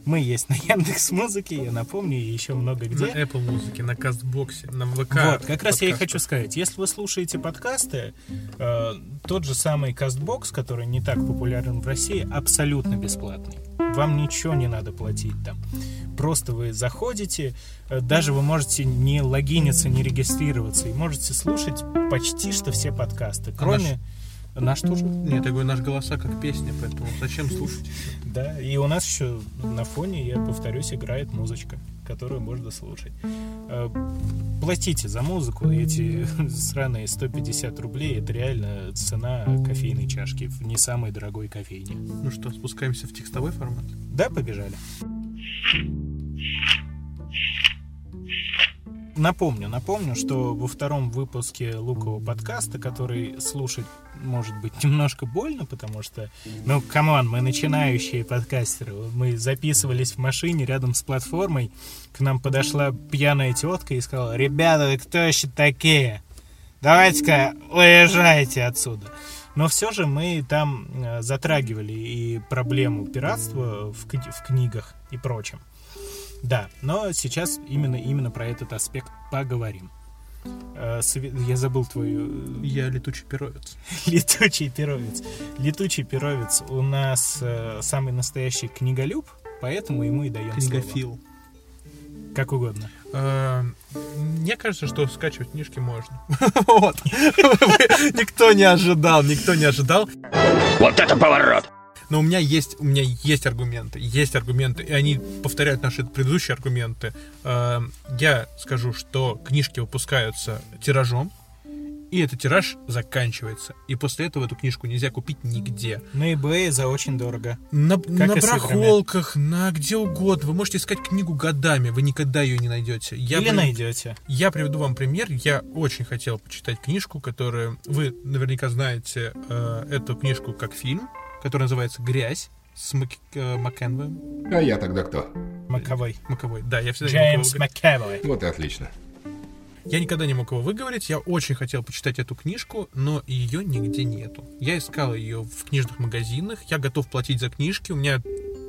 Мы есть на <laughs> Яндекс Музыке, я напомню, и еще много где. На Apple музыке, на Кастбоксе, на ВК. Вот, как раз я и хочу сказать. Если вы слушаете подкасты, э, тот же самый Castbox, который не так популярен в России, абсолютно бесплатный. Вам ничего не надо платить там. Просто вы заходите, э, даже вы можете не логиниться, не регистрироваться, и можете слушать почти что все подкасты, кроме... Наш тоже? Нет, я говорю, наш голоса как песня, поэтому зачем слушать? Да, и у нас еще на фоне, я повторюсь, играет музычка, которую можно слушать. Э, Платите за музыку, эти <laughs> сраные 150 рублей, это реально цена кофейной чашки в не самой дорогой кофейне. Ну что, спускаемся в текстовой формат? Да, побежали. Напомню, напомню, что во втором выпуске Лукового подкаста, который слушать может быть немножко больно, потому что, ну, come on, мы начинающие подкастеры. Мы записывались в машине рядом с платформой, к нам подошла пьяная тетка и сказала, ребята, вы кто еще такие? Давайте-ка уезжайте отсюда. Но все же мы там э, затрагивали и проблему пиратства в, в книгах и прочем. Да, но сейчас именно, именно про этот аспект поговорим. Э, Я забыл твою... Я летучий перовец. <laughs> Летучий перовец. Летучий перовец у нас э, самый настоящий книголюб, поэтому ему и даем Книгофил. слово. Как угодно. Э, Мне кажется, что скачивать книжки можно. <laughs> Вот. <laughs> Никто не ожидал, никто не ожидал. Вот это поворот! Но у меня есть, у меня есть аргументы, есть аргументы, и они повторяют наши предыдущие аргументы. Э, Я скажу, что книжки выпускаются тиражом, и этот тираж заканчивается. И после этого эту книжку нельзя купить нигде. На eBay за очень дорого. На, Как на барахолках, на где угодно. Вы можете искать книгу годами, вы никогда ее не найдете. Я Или прив- найдете. Я приведу вам пример. Я очень хотел почитать книжку, которую вы наверняка знаете э, эту книжку как фильм, которая называется «Грязь» с Мак... э, Маккенвоем. А я тогда кто? Маковой. Маковой. Да, я всегда Джеймс Макэвой. Вот и отлично. Я никогда не мог его выговорить. Я очень хотел почитать эту книжку, но ее нигде нету. Я искал ее в книжных магазинах. Я готов платить за книжки. У меня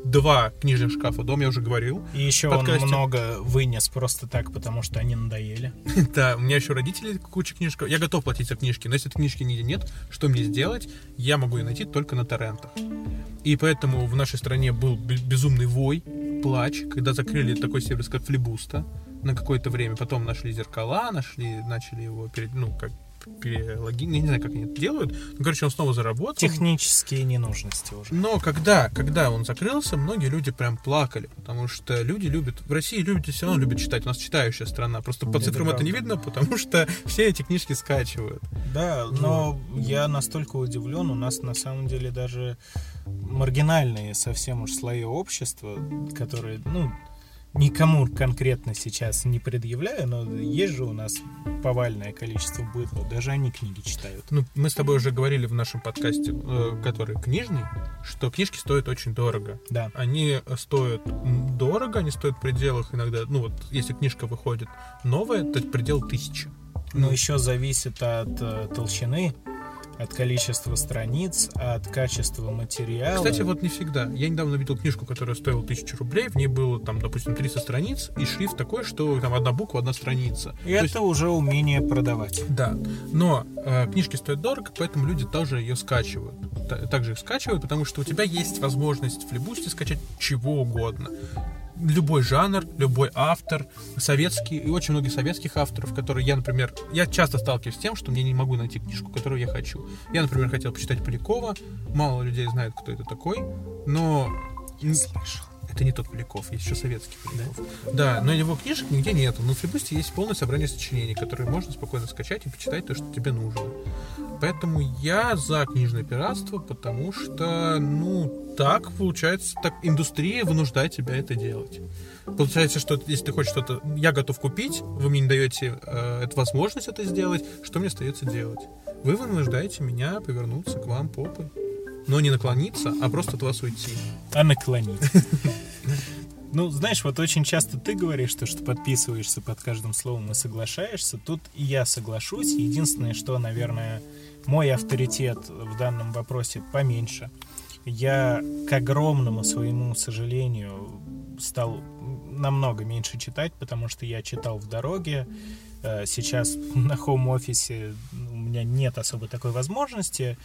два книжных шкафа дома, я уже говорил. И еще он много вынес просто так, потому что они надоели. <laughs> да, у меня еще родители куча книжек. Я готов платить за книжки, но если этой книжки нигде нет, что мне сделать? Я могу ее найти только на торрентах. И поэтому в нашей стране был безумный вой, плач, когда закрыли такой сервис, как Флибуста на какое-то время. Потом нашли зеркала, нашли, начали его перед, ну, как перелогин, я не знаю, как они это делают. Ну, короче, он снова заработал. Технические ненужности уже. Но когда, когда он закрылся, многие люди прям плакали, потому что люди любят, в России люди все равно любят читать, у нас читающая страна, просто по цифрам это, это не видно, потому что <laughs> все эти книжки скачивают. Да, но ну. я настолько удивлен, у нас на самом деле даже маргинальные совсем уж слои общества, которые, ну, никому конкретно сейчас не предъявляю, но есть же у нас повальное количество быдла, даже они книги читают. Ну, мы с тобой уже говорили в нашем подкасте, э, который книжный, что книжки стоят очень дорого. Да. Они стоят дорого, они стоят в пределах иногда, ну вот, если книжка выходит новая, то предел тысячи. Но ну, еще зависит от э, толщины от количества страниц, от качества материала. Кстати, вот не всегда. Я недавно видел книжку, которая стоила тысячу рублей, в ней было там, допустим, 300 страниц, и шрифт такой, что там одна буква, одна страница. И То это есть... уже умение продавать. Да. Но э, книжки стоят дорого, поэтому люди тоже ее скачивают. Также их скачивают, потому что у тебя есть возможность в Либусте скачать чего угодно любой жанр, любой автор, советский, и очень многих советских авторов, которые я, например, я часто сталкиваюсь с тем, что мне не могу найти книжку, которую я хочу. Я, например, хотел почитать Полякова, мало людей знает, кто это такой, но... Я слышал. Это не тот Поляков, есть еще советский Поляков. Да, но его книжек нигде нету. Но в Флибусте есть полное собрание сочинений, которые можно спокойно скачать и почитать то, что тебе нужно. Поэтому я за книжное пиратство, потому что, ну, так получается, так индустрия вынуждает тебя это делать. Получается, что если ты хочешь что-то, я готов купить, вы мне не даете э, эту возможность это сделать, что мне остается делать? Вы вынуждаете меня повернуться к вам попой. Но не наклониться, а просто от вас уйти. А наклонить. <laughs> Ну, знаешь, вот очень часто ты говоришь, что, что подписываешься под каждым словом и соглашаешься. Тут и я соглашусь. Единственное, что, наверное, мой авторитет в данном вопросе поменьше. Я, к огромному своему сожалению, стал намного меньше читать, потому что я читал в дороге. Э, сейчас на хоум-офисе меня нет особо такой возможности.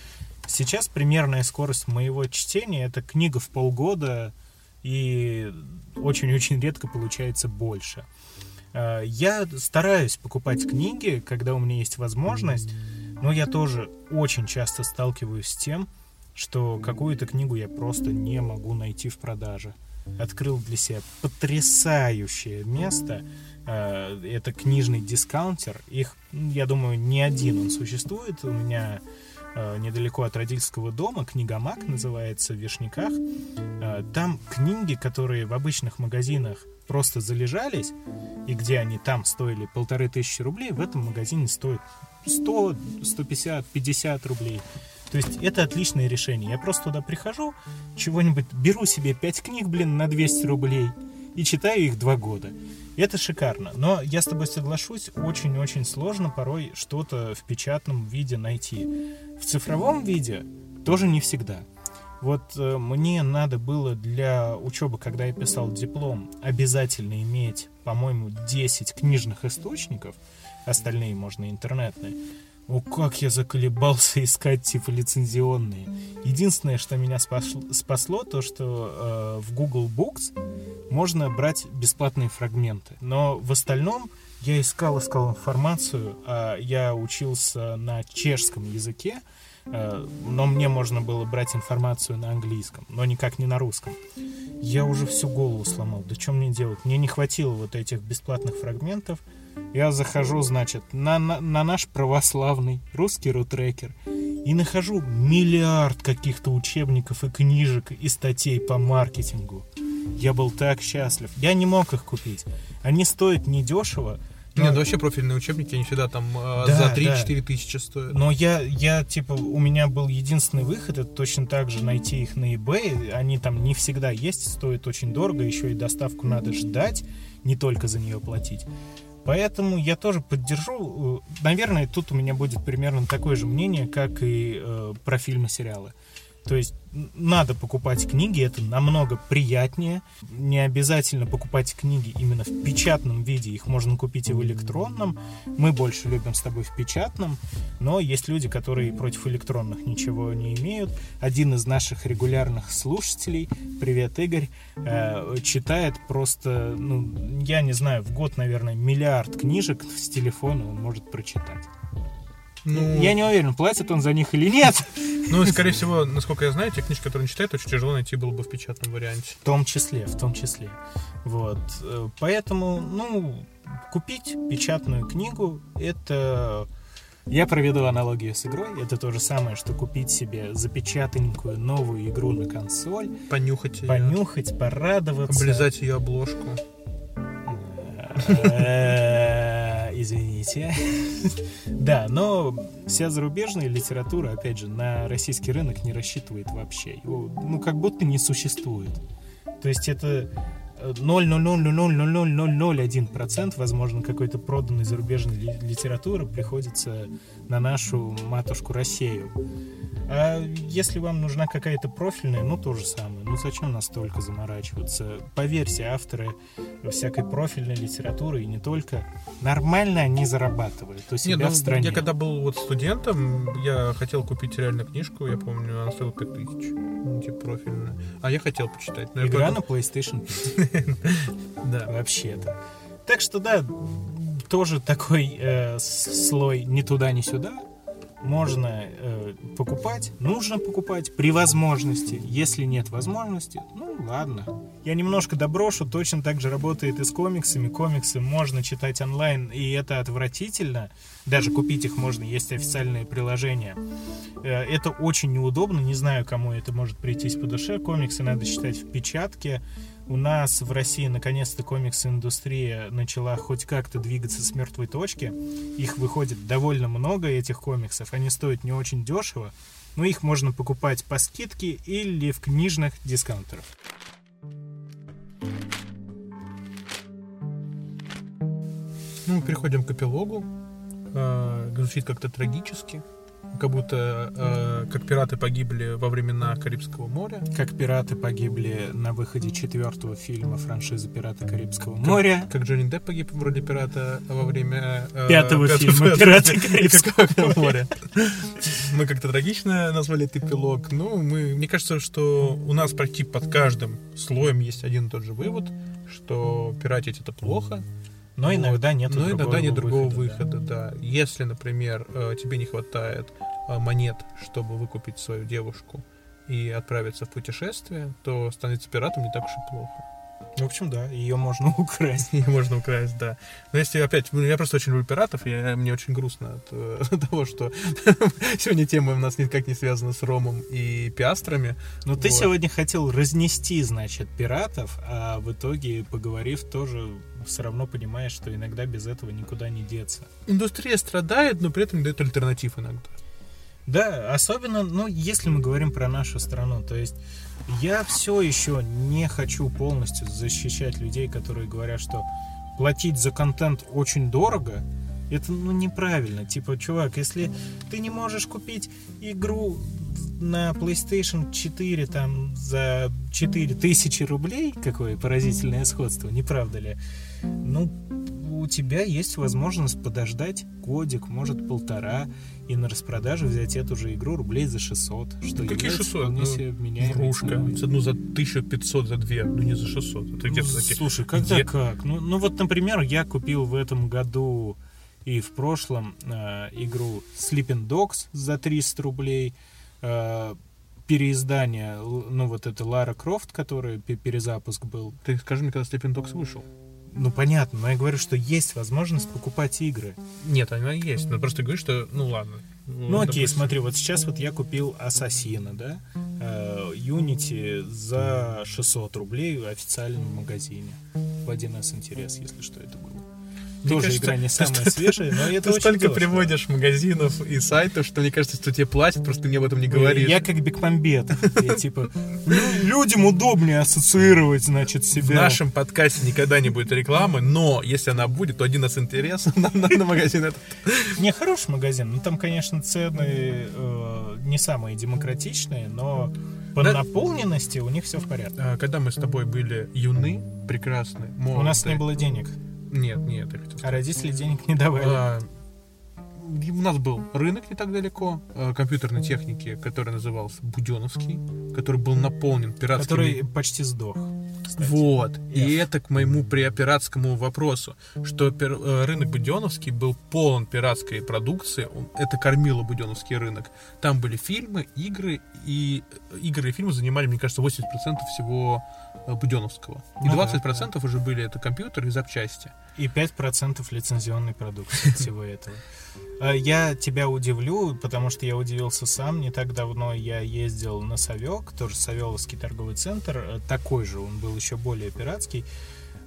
Сейчас примерная скорость моего чтения это книга в полгода, и очень-очень редко получается больше. Э, я стараюсь покупать книги, когда у меня есть возможность, но я тоже очень часто сталкиваюсь с тем, что какую-то книгу я просто не могу найти в продаже. Открыл для себя потрясающее место. Э, это книжный дискаунтер. Их, я думаю, не один он существует. У меня Э, недалеко от родительского дома, книгомаг называется, в Вишняках. Э, там книги, которые в обычных магазинах просто залежались, и где они там стоили полторы тысячи рублей, в этом магазине стоят 100, 150, 50 рублей. То есть это отличное решение. Я просто туда прихожу, чего-нибудь беру себе 5 книг, блин, на 200 рублей и читаю их 2 года. Это шикарно. Но я с тобой соглашусь, очень-очень сложно порой что-то в печатном виде найти. В цифровом виде тоже не всегда. Вот э, мне надо было для учебы, когда я писал диплом, обязательно иметь, по-моему, 10 книжных источников, остальные можно интернетные. О, как я заколебался <laughs> искать типа лицензионные. Единственное, что меня спасло, спасло то, что э, в Google Books можно брать бесплатные фрагменты. Но в остальном я искал, искал информацию, а я учился на чешском языке, э, но мне можно было брать информацию на английском, но никак не на русском. Я уже всю голову сломал. Да что мне делать? Мне не хватило вот этих бесплатных фрагментов. Я захожу, значит, на, на, на наш православный русский рутрекер и нахожу миллиард каких-то учебников и книжек и статей по маркетингу. Я был так счастлив. Я не мог их купить. Они стоят недешево. Но... Нет, вообще профильные учебники, они всегда там э, да, за 3-4 да. тысячи стоят. Но я, я, типа, у меня был единственный выход, это точно так же найти их на eBay. Они там не всегда есть, стоят очень дорого, еще и доставку надо ждать, не только за нее платить. Поэтому я тоже поддержу. Э, наверное, тут у меня будет примерно такое же мнение, как и э, про фильмы, сериалы. То есть надо покупать книги, это намного приятнее. Не обязательно покупать книги именно в печатном виде, их можно купить и в электронном. Мы больше любим с тобой в печатном, но есть люди, которые против электронных ничего не имеют. Один из наших регулярных слушателей, привет, Игорь, э, читает просто, ну, я не знаю, в год, наверное, миллиард книжек с телефона он может прочитать. Ну... Я не уверен, платит он за них или нет. <laughs> Ну, скорее всего, насколько я знаю, те книжки, которые он читает, очень тяжело найти было бы в печатном варианте. В том числе, в том числе. Вот. Э, поэтому, ну, купить печатную книгу, это... Я проведу аналогию с игрой. Это то же самое, что купить себе запечатаненькую новую игру на консоль. Понюхать ее. Понюхать, порадоваться. Облизать ее обложку. Э, извините. <laughs> Да, но вся зарубежная литература, опять же, на российский рынок не рассчитывает вообще. Его, ну, как будто не существует. То есть это 0,0000001% возможно, какой-то проданной зарубежной литературы приходится на нашу матушку Россию. А если вам нужна какая-то профильная, ну то же самое. Ну зачем настолько заморачиваться? Поверьте, авторы всякой профильной литературы и не только, нормально они зарабатывают у себя Нет, ну, в стране. Я когда был вот студентом, я хотел купить реально книжку, я помню, она стоила 5000, ну, типа профильная. А я хотел почитать. Но Игра на PlayStation 5. <laughs> Да. Вообще-то. Так что да, тоже такой э, слой ни туда, ни сюда можно э, покупать, нужно покупать при возможности. Если нет возможности, ну ладно. Я немножко доброшу, точно так же работает и с комиксами. Комиксы можно читать онлайн, и это отвратительно. Даже купить их можно, есть официальные приложения. Э, это очень неудобно, не знаю, кому это может прийтись по душе. Комиксы надо читать в печатке, у нас в России наконец-то комикс-индустрия начала хоть как-то двигаться с мертвой точки. Их выходит довольно много, этих комиксов. Они стоят не очень дешево, но их можно покупать по скидке или в книжных дискаунтерах. Ну, переходим к эпилогу. Э, звучит как-то трагически как будто э, как пираты погибли во времена Карибского моря. Как пираты погибли на выходе четвертого фильма франшизы «Пираты Карибского моря». Как, Джонни Депп погиб в роли пирата во время... Э, пятого, пятого фильма <laughs> «Пираты Карибского моря». Мы как-то трагично назвали этот эпилог. Ну, мы, мне кажется, что у нас почти под каждым слоем есть один и тот же вывод, что пиратить это плохо, но иногда нет Но иногда нет другого выхода, да. да. Если, например, э, тебе не хватает монет, чтобы выкупить свою девушку и отправиться в путешествие, то становиться пиратом не так уж и плохо. В общем, да, ее можно <laughs> украсть. Ее можно украсть, да. Но если опять, ну, я просто очень люблю пиратов, и мне очень грустно от э, <laughs> того, что <laughs> сегодня тема у нас никак не связана с Ромом и пиастрами. Но вот. ты сегодня хотел разнести, значит, пиратов, а в итоге, поговорив, тоже все равно понимаешь, что иногда без этого никуда не деться. Индустрия страдает, но при этом дает альтернатив иногда. Да, особенно, ну, если мы говорим про нашу страну, то есть я все еще не хочу полностью защищать людей, которые говорят, что платить за контент очень дорого, это ну, неправильно. Типа, чувак, если ты не можешь купить игру на PlayStation 4 там за 4000 рублей, какое поразительное сходство, не правда ли? Ну, у тебя есть возможность подождать годик, может полтора, и на распродаже взять эту же игру рублей за 600. Что ну, какие 600? Ну, игрушка. Одну за 1500, за две, ну не за 600. Это ну, Слушай, когда где? как? Ну, ну вот, например, я купил в этом году и в прошлом э, игру Sleeping Dogs за 300 рублей. Э, переиздание, ну вот это Лара Крофт, который перезапуск был. Ты скажи мне, когда Sleeping Dogs вышел? Ну понятно, но я говорю, что есть возможность покупать игры. Нет, она есть. Но просто говорю, что ну ладно. Ну окей, допустим. смотри, вот сейчас вот я купил Ассасина, да, э, Unity за 600 рублей в официальном магазине. В 1С интерес, если что это было. Тоже игра не самая свежая, но это Ты столько дешево. приводишь магазинов и сайтов, что мне кажется, что тебе платят, просто ты мне об этом не говоришь. Я как Бекмамбет. Я типа, «Лю- людям удобнее ассоциировать, значит, В себя. нашем подкасте никогда не будет рекламы, но если она будет, то один из интересов <laughs> на, на- на магазин этот. Не, хороший магазин. Ну, там, конечно, цены э, не самые демократичные, но по Да. наполненности у них все в порядке. А, Когда мы с тобой были юны, прекрасны, У нас молоды. не было денег, Нет, нет, я хотел а родители денег не давали. А, у нас был рынок не так далеко а, компьютерной техники, который назывался Буденовский, который был наполнен пиратскими... который почти сдох. кстати. Вот. И это к моему пиратскому вопросу, что пир- э, рынок Буденовский был полон пиратской продукции. Это кормило Буденовский рынок. Там были фильмы, игры, и игры и фильмы занимали, мне кажется, 80% всего э, Буденовского. И Ну да. 20% уже были это компьютеры и запчасти. И 5% лицензионной продукции от всего этого. А Я тебя удивлю, потому что я удивился сам. Не так давно я ездил на Совек, тоже Савеловский торговый центр. э, Такой же, он был еще более пиратский.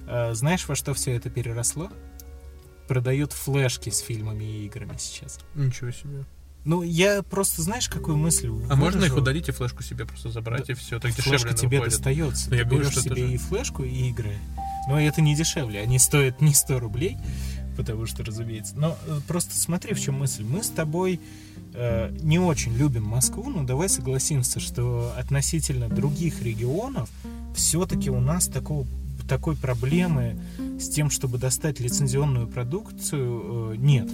Знаешь, во что все это переросло? Продают флешки с фильмами и играми сейчас. Ничего себе. Ну, я просто, знаешь, какую мысль А можно их выражу? удалить и флешку себе просто забрать, и все. Так Флешка дешевле тебе выходит. достается. Но Ты я говорю, берешь это себе же- и флешку, и игры. Но это не дешевле. Они стоят не 100 рублей, потому что, разумеется. Но э, просто смотри, в чем мысль. Мы с тобой э, не очень любим Москву, но давай согласимся, что относительно других регионов все-таки у нас такого, такой проблемы с тем, чтобы достать лицензионную продукцию, э, нет.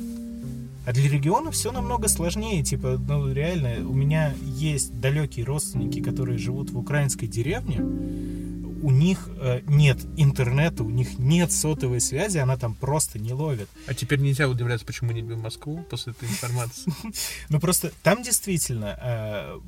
А для региона все намного сложнее. Типа, ну реально, у меня есть далекие родственники, которые живут в украинской деревне. У них э, нет интернета, у них нет сотовой связи, она там просто не ловит. А теперь нельзя удивляться, почему не любим Москву после этой информации. <laughs> Ну просто там действительно э,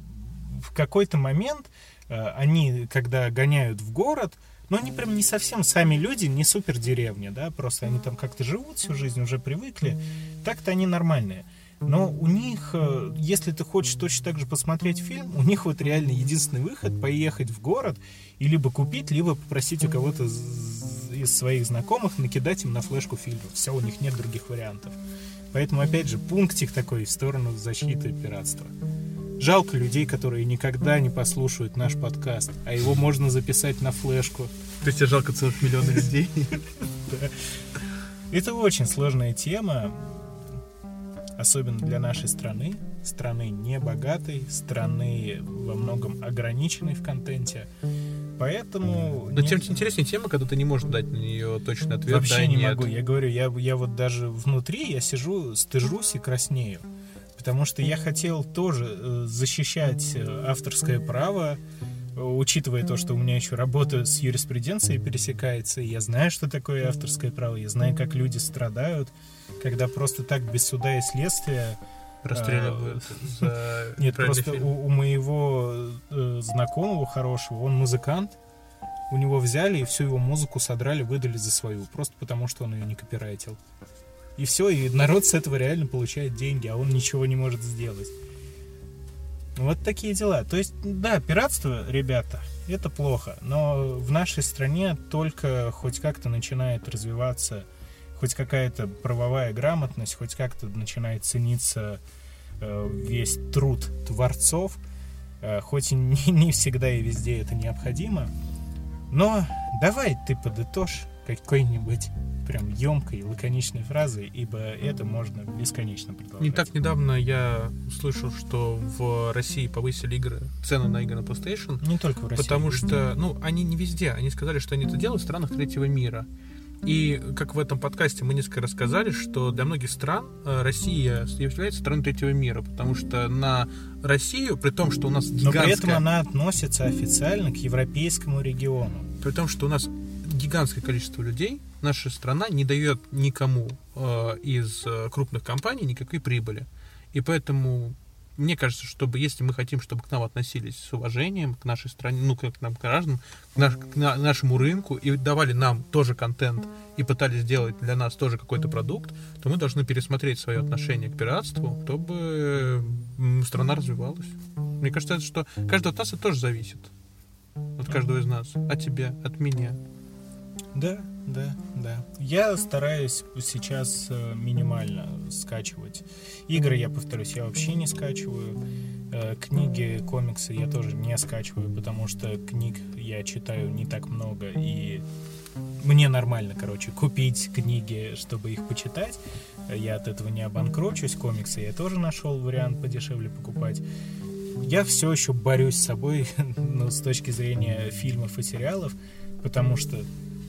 в какой-то момент э, они, когда гоняют в город, ну они прям не совсем сами люди, не супер деревня, да, просто они там как-то живут всю жизнь, уже привыкли, так-то они нормальные. Но у них, э, если ты хочешь точно так же посмотреть фильм, у них вот реально единственный выход поехать в город и либо купить, либо попросить у кого-то из своих знакомых накидать им на флешку фильмов. Все, у них нет других вариантов. Поэтому, опять же, пунктик такой в сторону защиты пиратства. Жалко людей, которые никогда не послушают наш подкаст, а его можно записать на флешку. То есть тебе жалко целых миллиона людей? Это очень сложная тема, особенно для нашей страны, страны небогатой, страны во многом ограниченной в контенте. Поэтому... Но нет- тем интереснее тема, когда ты не можешь дать на нее точный ответ. Вообще да, не нет. могу. Я говорю, я, я вот даже внутри, я сижу, стыжусь и краснею. Потому что я хотел тоже э, защищать э, авторское право, э, учитывая то, что у меня еще работа с юриспруденцией пересекается, и я знаю, что такое авторское право, я знаю, как люди страдают, когда просто так без суда и следствия Расстреливают а, <laughs> за <laughs> Нет, просто у, у моего э, знакомого хорошего, он музыкант, у него взяли и всю его музыку содрали, выдали за свою, просто потому что он ее не копирайтил. И все, и народ с этого реально получает деньги, а он ничего не может сделать. Вот такие дела. То есть, да, пиратство, ребята, это плохо, но в нашей стране только хоть как-то начинает развиваться хоть какая-то правовая грамотность, хоть как-то начинает цениться э, весь труд творцов, э, хоть и не, <laughs> не всегда и везде это необходимо. Но давай ты подытожь какой-нибудь прям емкой, лаконичной фразой, ибо это можно бесконечно продолжать. Не так недавно я услышал, что в России повысили игры, цены на игры на PlayStation. Не только в России. Потому что, ну, они не везде. Они сказали, что они это делают в странах третьего мира. И как в этом подкасте мы несколько рассказали, что для многих стран э, Россия является страной третьего мира, потому что на Россию, при том, что у нас Но гигантская... при этом она относится официально к европейскому региону. При том, что у нас гигантское количество людей, наша страна не дает никому э, из э, крупных компаний никакой прибыли. И поэтому мне кажется, чтобы если мы хотим, чтобы к нам относились с уважением, к нашей стране, ну, как к нам, к гражданам, к, наш- к на- нашему рынку, и давали нам тоже контент, и пытались сделать для нас тоже какой-то продукт, то мы должны пересмотреть свое отношение к пиратству, чтобы страна развивалась. Мне кажется, что каждый от нас это тоже зависит. От каждого из нас. От тебя, от меня. Да, да, да. Я стараюсь сейчас э, минимально скачивать. Игры, я повторюсь, я вообще не скачиваю. Э, книги, комиксы я тоже не скачиваю, потому что книг я читаю не так много, и мне нормально, короче, купить книги, чтобы их почитать. Я от этого не обанкрочусь. Комиксы я тоже нашел вариант подешевле покупать. Я все еще борюсь с собой <laughs> ну, с точки зрения фильмов и сериалов, потому что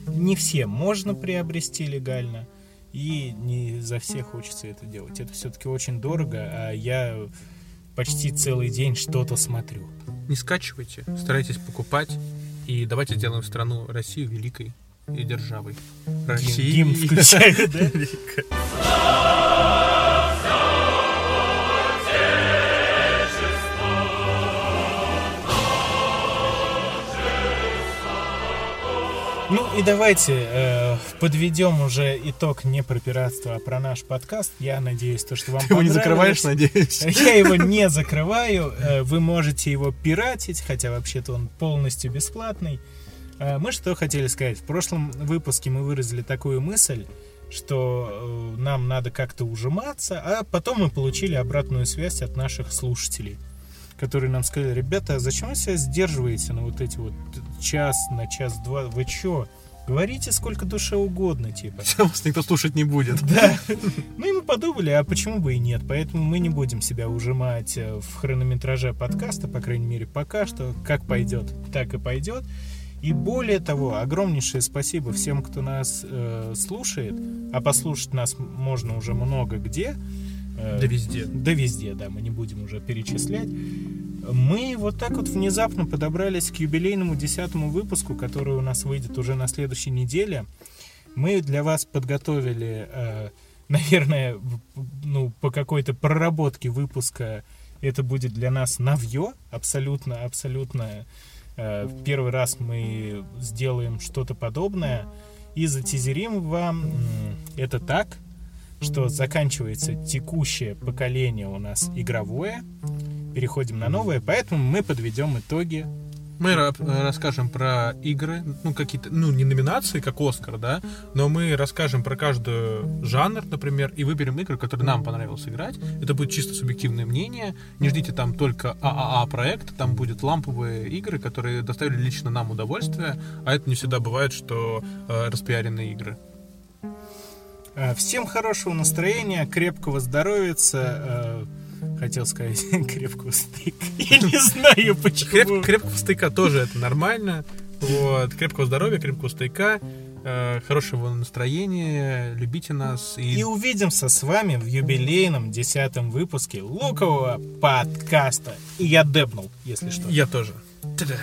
не все можно приобрести легально, и не за всех хочется это делать. Это все-таки очень дорого, а я почти целый день что-то смотрю. Не скачивайте, старайтесь покупать, и давайте сделаем страну Россию великой и державой. России. Гимн <laughs> включай, да? Ну и давайте э, подведем уже итог не про пиратство, а про наш подкаст. Я надеюсь, то, что вам <laughs> Ты его не закрываешь, надеюсь? <laughs> Я его не закрываю. Э, вы можете его пиратить, хотя вообще-то он полностью бесплатный. Э, мы что хотели сказать? В прошлом выпуске мы выразили такую мысль, что э, нам надо как-то ужиматься, а потом мы получили обратную связь от наших слушателей которые нам сказали, ребята, а зачем вы себя сдерживаете на вот эти вот час, на час-два? Вы чё? Говорите сколько душе угодно, типа. Все, <laughs> вас никто слушать не будет. <laughs> Да. Ну и мы подумали, а почему бы и нет? Поэтому мы не будем себя ужимать э, в хронометраже подкаста, по крайней мере, пока что. Как пойдет, так и пойдет. И более того, огромнейшее спасибо всем, кто нас э, слушает. А послушать нас можно уже много где. Э, да везде. Да везде, да, мы не будем уже перечислять. Мы вот так вот внезапно подобрались к юбилейному десятому выпуску, который у нас выйдет уже на следующей неделе. Мы для вас подготовили, э, наверное, ну, по какой-то проработке выпуска это будет для нас новье, абсолютно, абсолютно. Э, первый раз мы сделаем что-то подобное и затизерим вам это так, что заканчивается текущее поколение у нас игровое, переходим на новое, поэтому мы подведем итоги. Мы расскажем про игры, ну какие-то, ну не номинации, как Оскар, да, но мы расскажем про каждый жанр, например, и выберем игры, которые нам понравилось играть. Это будет чисто субъективное мнение. Не ждите там только ААА проект, там будет ламповые игры, которые доставили лично нам удовольствие, а это не всегда бывает, что э, распиаренные игры. Э, всем хорошего настроения, крепкого здоровья, э, хотел сказать <laughs> крепкого стейка. <laughs> Я не знаю почему. Креп, крепкого стейка тоже это нормально. Вот, крепкого здоровья, крепкого стейка, э, хорошего настроения, любите нас. И... и увидимся с вами в юбилейном десятом выпуске лукового подкаста. И я дебнул, если что. Я тоже. Та-да.